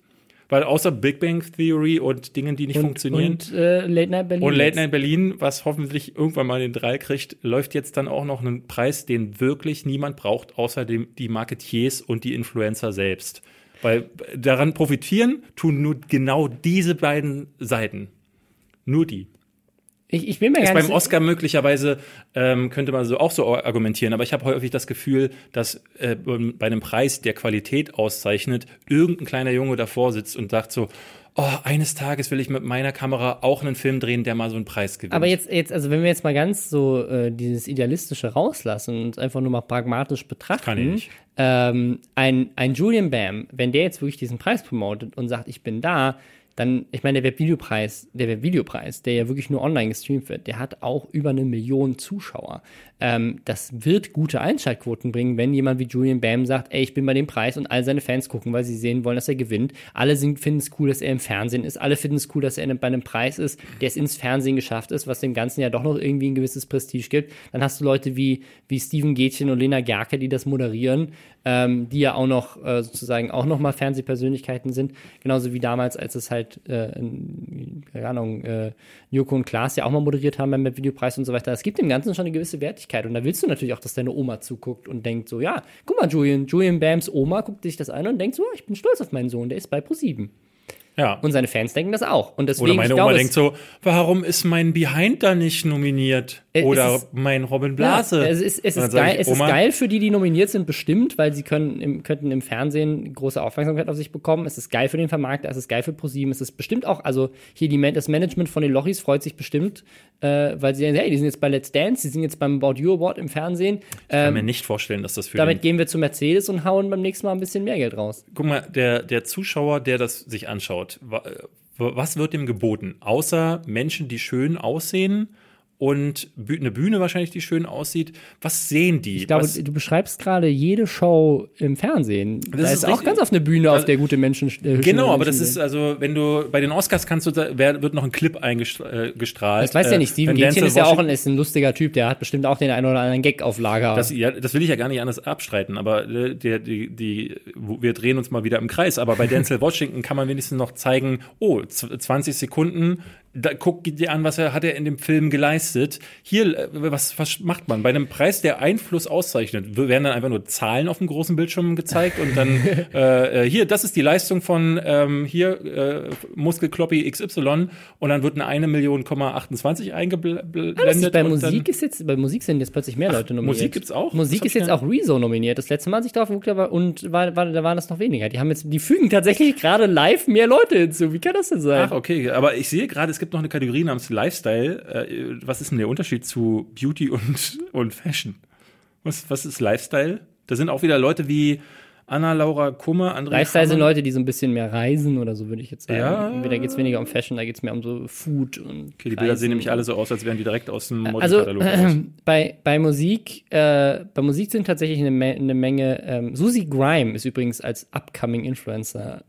Weil außer Big Bang Theory und Dingen, die nicht und, funktionieren. Und äh, Late Night Berlin. Und Late Night Berlin, was hoffentlich irgendwann mal den Drei kriegt, läuft jetzt dann auch noch einen Preis, den wirklich niemand braucht, außer dem, die Marketiers und die Influencer selbst. Weil daran profitieren tun nur genau diese beiden Seiten. Nur die. Ich, ich bin mir ist beim Oscar möglicherweise ähm, könnte man so auch so argumentieren, aber ich habe häufig das Gefühl, dass äh, bei einem Preis, der Qualität auszeichnet, irgendein kleiner Junge davor sitzt und sagt so, oh, eines Tages will ich mit meiner Kamera auch einen Film drehen, der mal so einen Preis gewinnt. Aber jetzt, jetzt, also wenn wir jetzt mal ganz so äh, dieses Idealistische rauslassen und einfach nur mal pragmatisch betrachten, Kann ich nicht. Ähm, ein, ein Julian Bam, wenn der jetzt wirklich diesen Preis promotet und sagt, ich bin da, dann, ich meine, der Webvideopreis, der Webvideopreis, der ja wirklich nur online gestreamt wird, der hat auch über eine Million Zuschauer. Ähm, das wird gute Einschaltquoten bringen, wenn jemand wie Julian Bam sagt, ey, ich bin bei dem Preis und all seine Fans gucken, weil sie sehen wollen, dass er gewinnt. Alle finden es cool, dass er im Fernsehen ist. Alle finden es cool, dass er bei einem Preis ist, der es ins Fernsehen geschafft ist, was dem Ganzen ja doch noch irgendwie ein gewisses Prestige gibt. Dann hast du Leute wie, wie Steven Gätchen und Lena Gerke, die das moderieren, ähm, die ja auch noch äh, sozusagen auch noch mal Fernsehpersönlichkeiten sind. Genauso wie damals, als es halt, äh, keine Ahnung, äh, Joko und Klaas ja auch mal moderiert haben beim Videopreis und so weiter. Es gibt dem Ganzen schon eine gewisse Wertigkeit. Persönlichkeit. Und da willst du natürlich auch, dass deine Oma zuguckt und denkt so, ja, guck mal, Julian, Julian Bams Oma guckt sich das an und denkt so, ich bin stolz auf meinen Sohn, der ist bei ProSieben. Ja. Und seine Fans denken das auch. Und deswegen, Oder meine Oma denkt so, warum ist mein Behind da nicht nominiert? Oder ist, mein Robin Blase. Ja, es ist, es ist geil, ich, es ist geil für die, die nominiert sind, bestimmt, weil sie können im, könnten im Fernsehen große Aufmerksamkeit auf sich bekommen. Es ist geil für den Vermarkter, es ist geil für ProSieben. Es ist bestimmt auch, also hier die, das Management von den Lochis freut sich bestimmt, äh, weil sie sagen, hey, die sind jetzt bei Let's Dance, die sind jetzt beim About You Award im Fernsehen. Ich kann ähm, mir nicht vorstellen, dass das für Damit gehen wir zu Mercedes und hauen beim nächsten Mal ein bisschen mehr Geld raus. Guck mal, der, der Zuschauer, der das sich anschaut, was wird dem geboten? Außer Menschen, die schön aussehen und eine Bühne wahrscheinlich, die schön aussieht. Was sehen die? Ich glaube, Was? du beschreibst gerade jede Show im Fernsehen. Das da ist, ist auch ganz auf eine Bühne, auf der gute Menschen äh, Genau, aber das ist also, wenn du bei den Oscars kannst du, wer, wird noch ein Clip eingestrahlt. Äh, das weiß ja nicht. Steven Gätchen ist ja auch ein, ist ein lustiger Typ, der hat bestimmt auch den einen oder anderen Gag auf Lager. Das, ja, das will ich ja gar nicht anders abstreiten, aber äh, der, die, die, wir drehen uns mal wieder im Kreis. Aber bei Denzel Washington kann man wenigstens noch zeigen, oh, 20 Sekunden da guck dir an, was er hat er in dem Film geleistet. Hier, äh, was, was macht man? Bei einem Preis, der Einfluss auszeichnet, werden dann einfach nur Zahlen auf dem großen Bildschirm gezeigt und dann äh, äh, hier, das ist die Leistung von ähm, hier äh, Muskelkloppi XY und dann wird eine eine Million Komma 28 eingeblendet. Ah, bei Musik ist jetzt, bei Musik sind jetzt plötzlich mehr Leute nominiert. Musik gibt's auch. Musik ist jetzt auch Rezo nominiert. Das letzte Mal, als ich darauf geguckt habe, und war, war, da waren das noch weniger. Die haben jetzt, die fügen tatsächlich gerade live mehr Leute hinzu. Wie kann das denn sein? Ach, okay. Aber ich sehe gerade, es gibt noch eine Kategorie namens Lifestyle. Äh, was ist denn der Unterschied zu Beauty und, und Fashion? Was, was ist Lifestyle? Da sind auch wieder Leute wie Anna-Laura Kummer, André Lifestyle Hammer. sind Leute, die so ein bisschen mehr reisen oder so, würde ich jetzt sagen. Ja. Da geht es weniger um Fashion, da geht es mehr um so Food und. Okay, die Bilder sehen nämlich alle so aus, als wären die direkt aus dem Modelkatalog. Also äh, bei, bei Musik, äh, bei Musik sind tatsächlich eine, eine Menge. Ähm, Susie Grime ist übrigens als Upcoming Influencer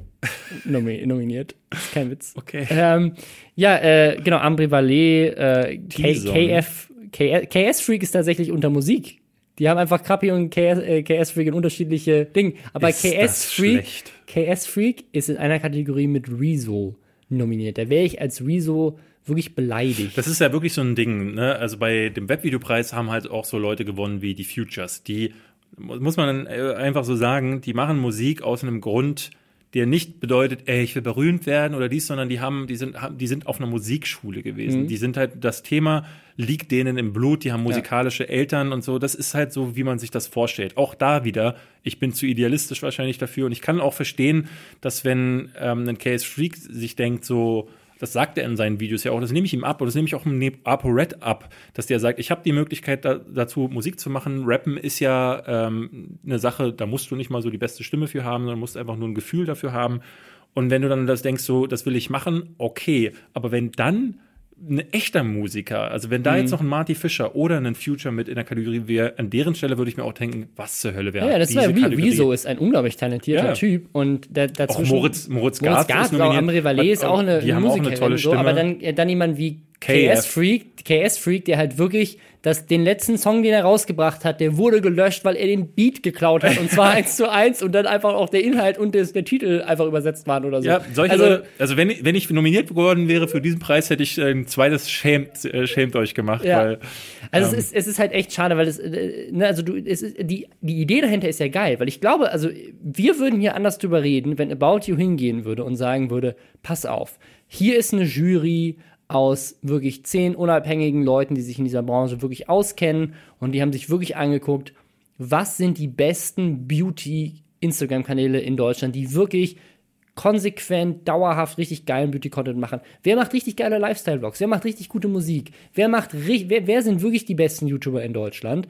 nominiert. kein Witz. Okay. Ähm, ja, äh, genau, Ambri Valet, äh, KF, KS Freak ist tatsächlich unter Musik. Die haben einfach Krappi und KS, äh, KS Freak in unterschiedliche Dinge. Aber ist KS Freak, KS Freak ist in einer Kategorie mit Rezo nominiert. Da wäre ich als Rezo wirklich beleidigt. Das ist ja wirklich so ein Ding, ne? Also bei dem Webvideopreis haben halt auch so Leute gewonnen wie die Futures, die muss man äh, einfach so sagen, die machen Musik aus einem Grund, der nicht bedeutet, ey, ich will berühmt werden oder dies, sondern die haben, die sind, die sind auf einer Musikschule gewesen. Mhm. Die sind halt, das Thema liegt denen im Blut, die haben musikalische ja. Eltern und so. Das ist halt so, wie man sich das vorstellt. Auch da wieder, ich bin zu idealistisch wahrscheinlich dafür und ich kann auch verstehen, dass wenn ähm, ein Case Freak sich denkt, so, das sagt er in seinen Videos ja auch, das nehme ich ihm ab und das nehme ich auch im ApoRed ab, dass der sagt, ich habe die Möglichkeit da, dazu, Musik zu machen. Rappen ist ja ähm, eine Sache, da musst du nicht mal so die beste Stimme für haben, sondern musst einfach nur ein Gefühl dafür haben. Und wenn du dann das denkst, so, das will ich machen, okay. Aber wenn dann ein echter Musiker, also wenn da mhm. jetzt noch ein Marty Fischer oder ein Future mit in der Kategorie wäre, an deren Stelle würde ich mir auch denken, was zur Hölle wäre. Ja, das wäre wie Wieso ist ein unglaublich talentierter ja. Typ und da, dazwischen auch Moritz Moritz Moritz Gart ist auch André Vallet ist auch eine, die eine Musikerin, auch eine tolle Stimme. So, aber dann dann jemand wie KS Freak, KS Freak, der halt wirklich dass den letzten Song, den er rausgebracht hat, der wurde gelöscht, weil er den Beat geklaut hat und zwar eins zu eins und dann einfach auch der Inhalt und des, der Titel einfach übersetzt waren oder so. Ja, solche also, Leute, also wenn, wenn ich nominiert geworden wäre für diesen Preis, hätte ich ein zweites Schämt, äh, Schämt euch gemacht. Ja. Weil, also ähm, es, ist, es ist halt echt schade, weil es, äh, ne, also du, es ist, die, die Idee dahinter ist ja geil, weil ich glaube, also wir würden hier anders drüber reden, wenn About You hingehen würde und sagen würde, pass auf, hier ist eine Jury, aus wirklich zehn unabhängigen Leuten, die sich in dieser Branche wirklich auskennen und die haben sich wirklich angeguckt, was sind die besten Beauty-Instagram-Kanäle in Deutschland, die wirklich konsequent, dauerhaft richtig geilen Beauty-Content machen. Wer macht richtig geile Lifestyle-Vlogs? Wer macht richtig gute Musik? Wer macht wer, wer sind wirklich die besten YouTuber in Deutschland?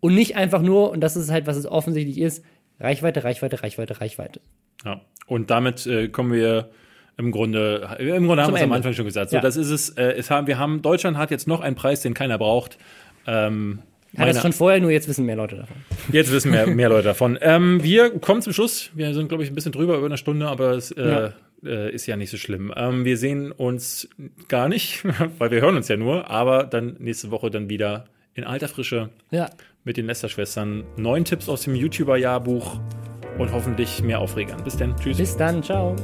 Und nicht einfach nur, und das ist halt, was es offensichtlich ist, Reichweite, Reichweite, Reichweite, Reichweite. Ja, und damit äh, kommen wir im Grunde, im Grunde haben wir es am Anfang schon gesagt. So, ja. das ist es. Äh, es haben, wir haben, Deutschland hat jetzt noch einen Preis, den keiner braucht. Ähm, hat es schon vorher, nur jetzt wissen mehr Leute davon. Jetzt wissen mehr, mehr Leute davon. Ähm, wir kommen zum Schluss. Wir sind, glaube ich, ein bisschen drüber über eine Stunde, aber es äh, ja. Äh, ist ja nicht so schlimm. Ähm, wir sehen uns gar nicht, weil wir hören uns ja nur, aber dann nächste Woche dann wieder in alter Frische ja. mit den Lester-Schwestern. Neun Tipps aus dem YouTuber-Jahrbuch und hoffentlich mehr Aufregern. Bis dann. Tschüss. Bis dann. Ciao.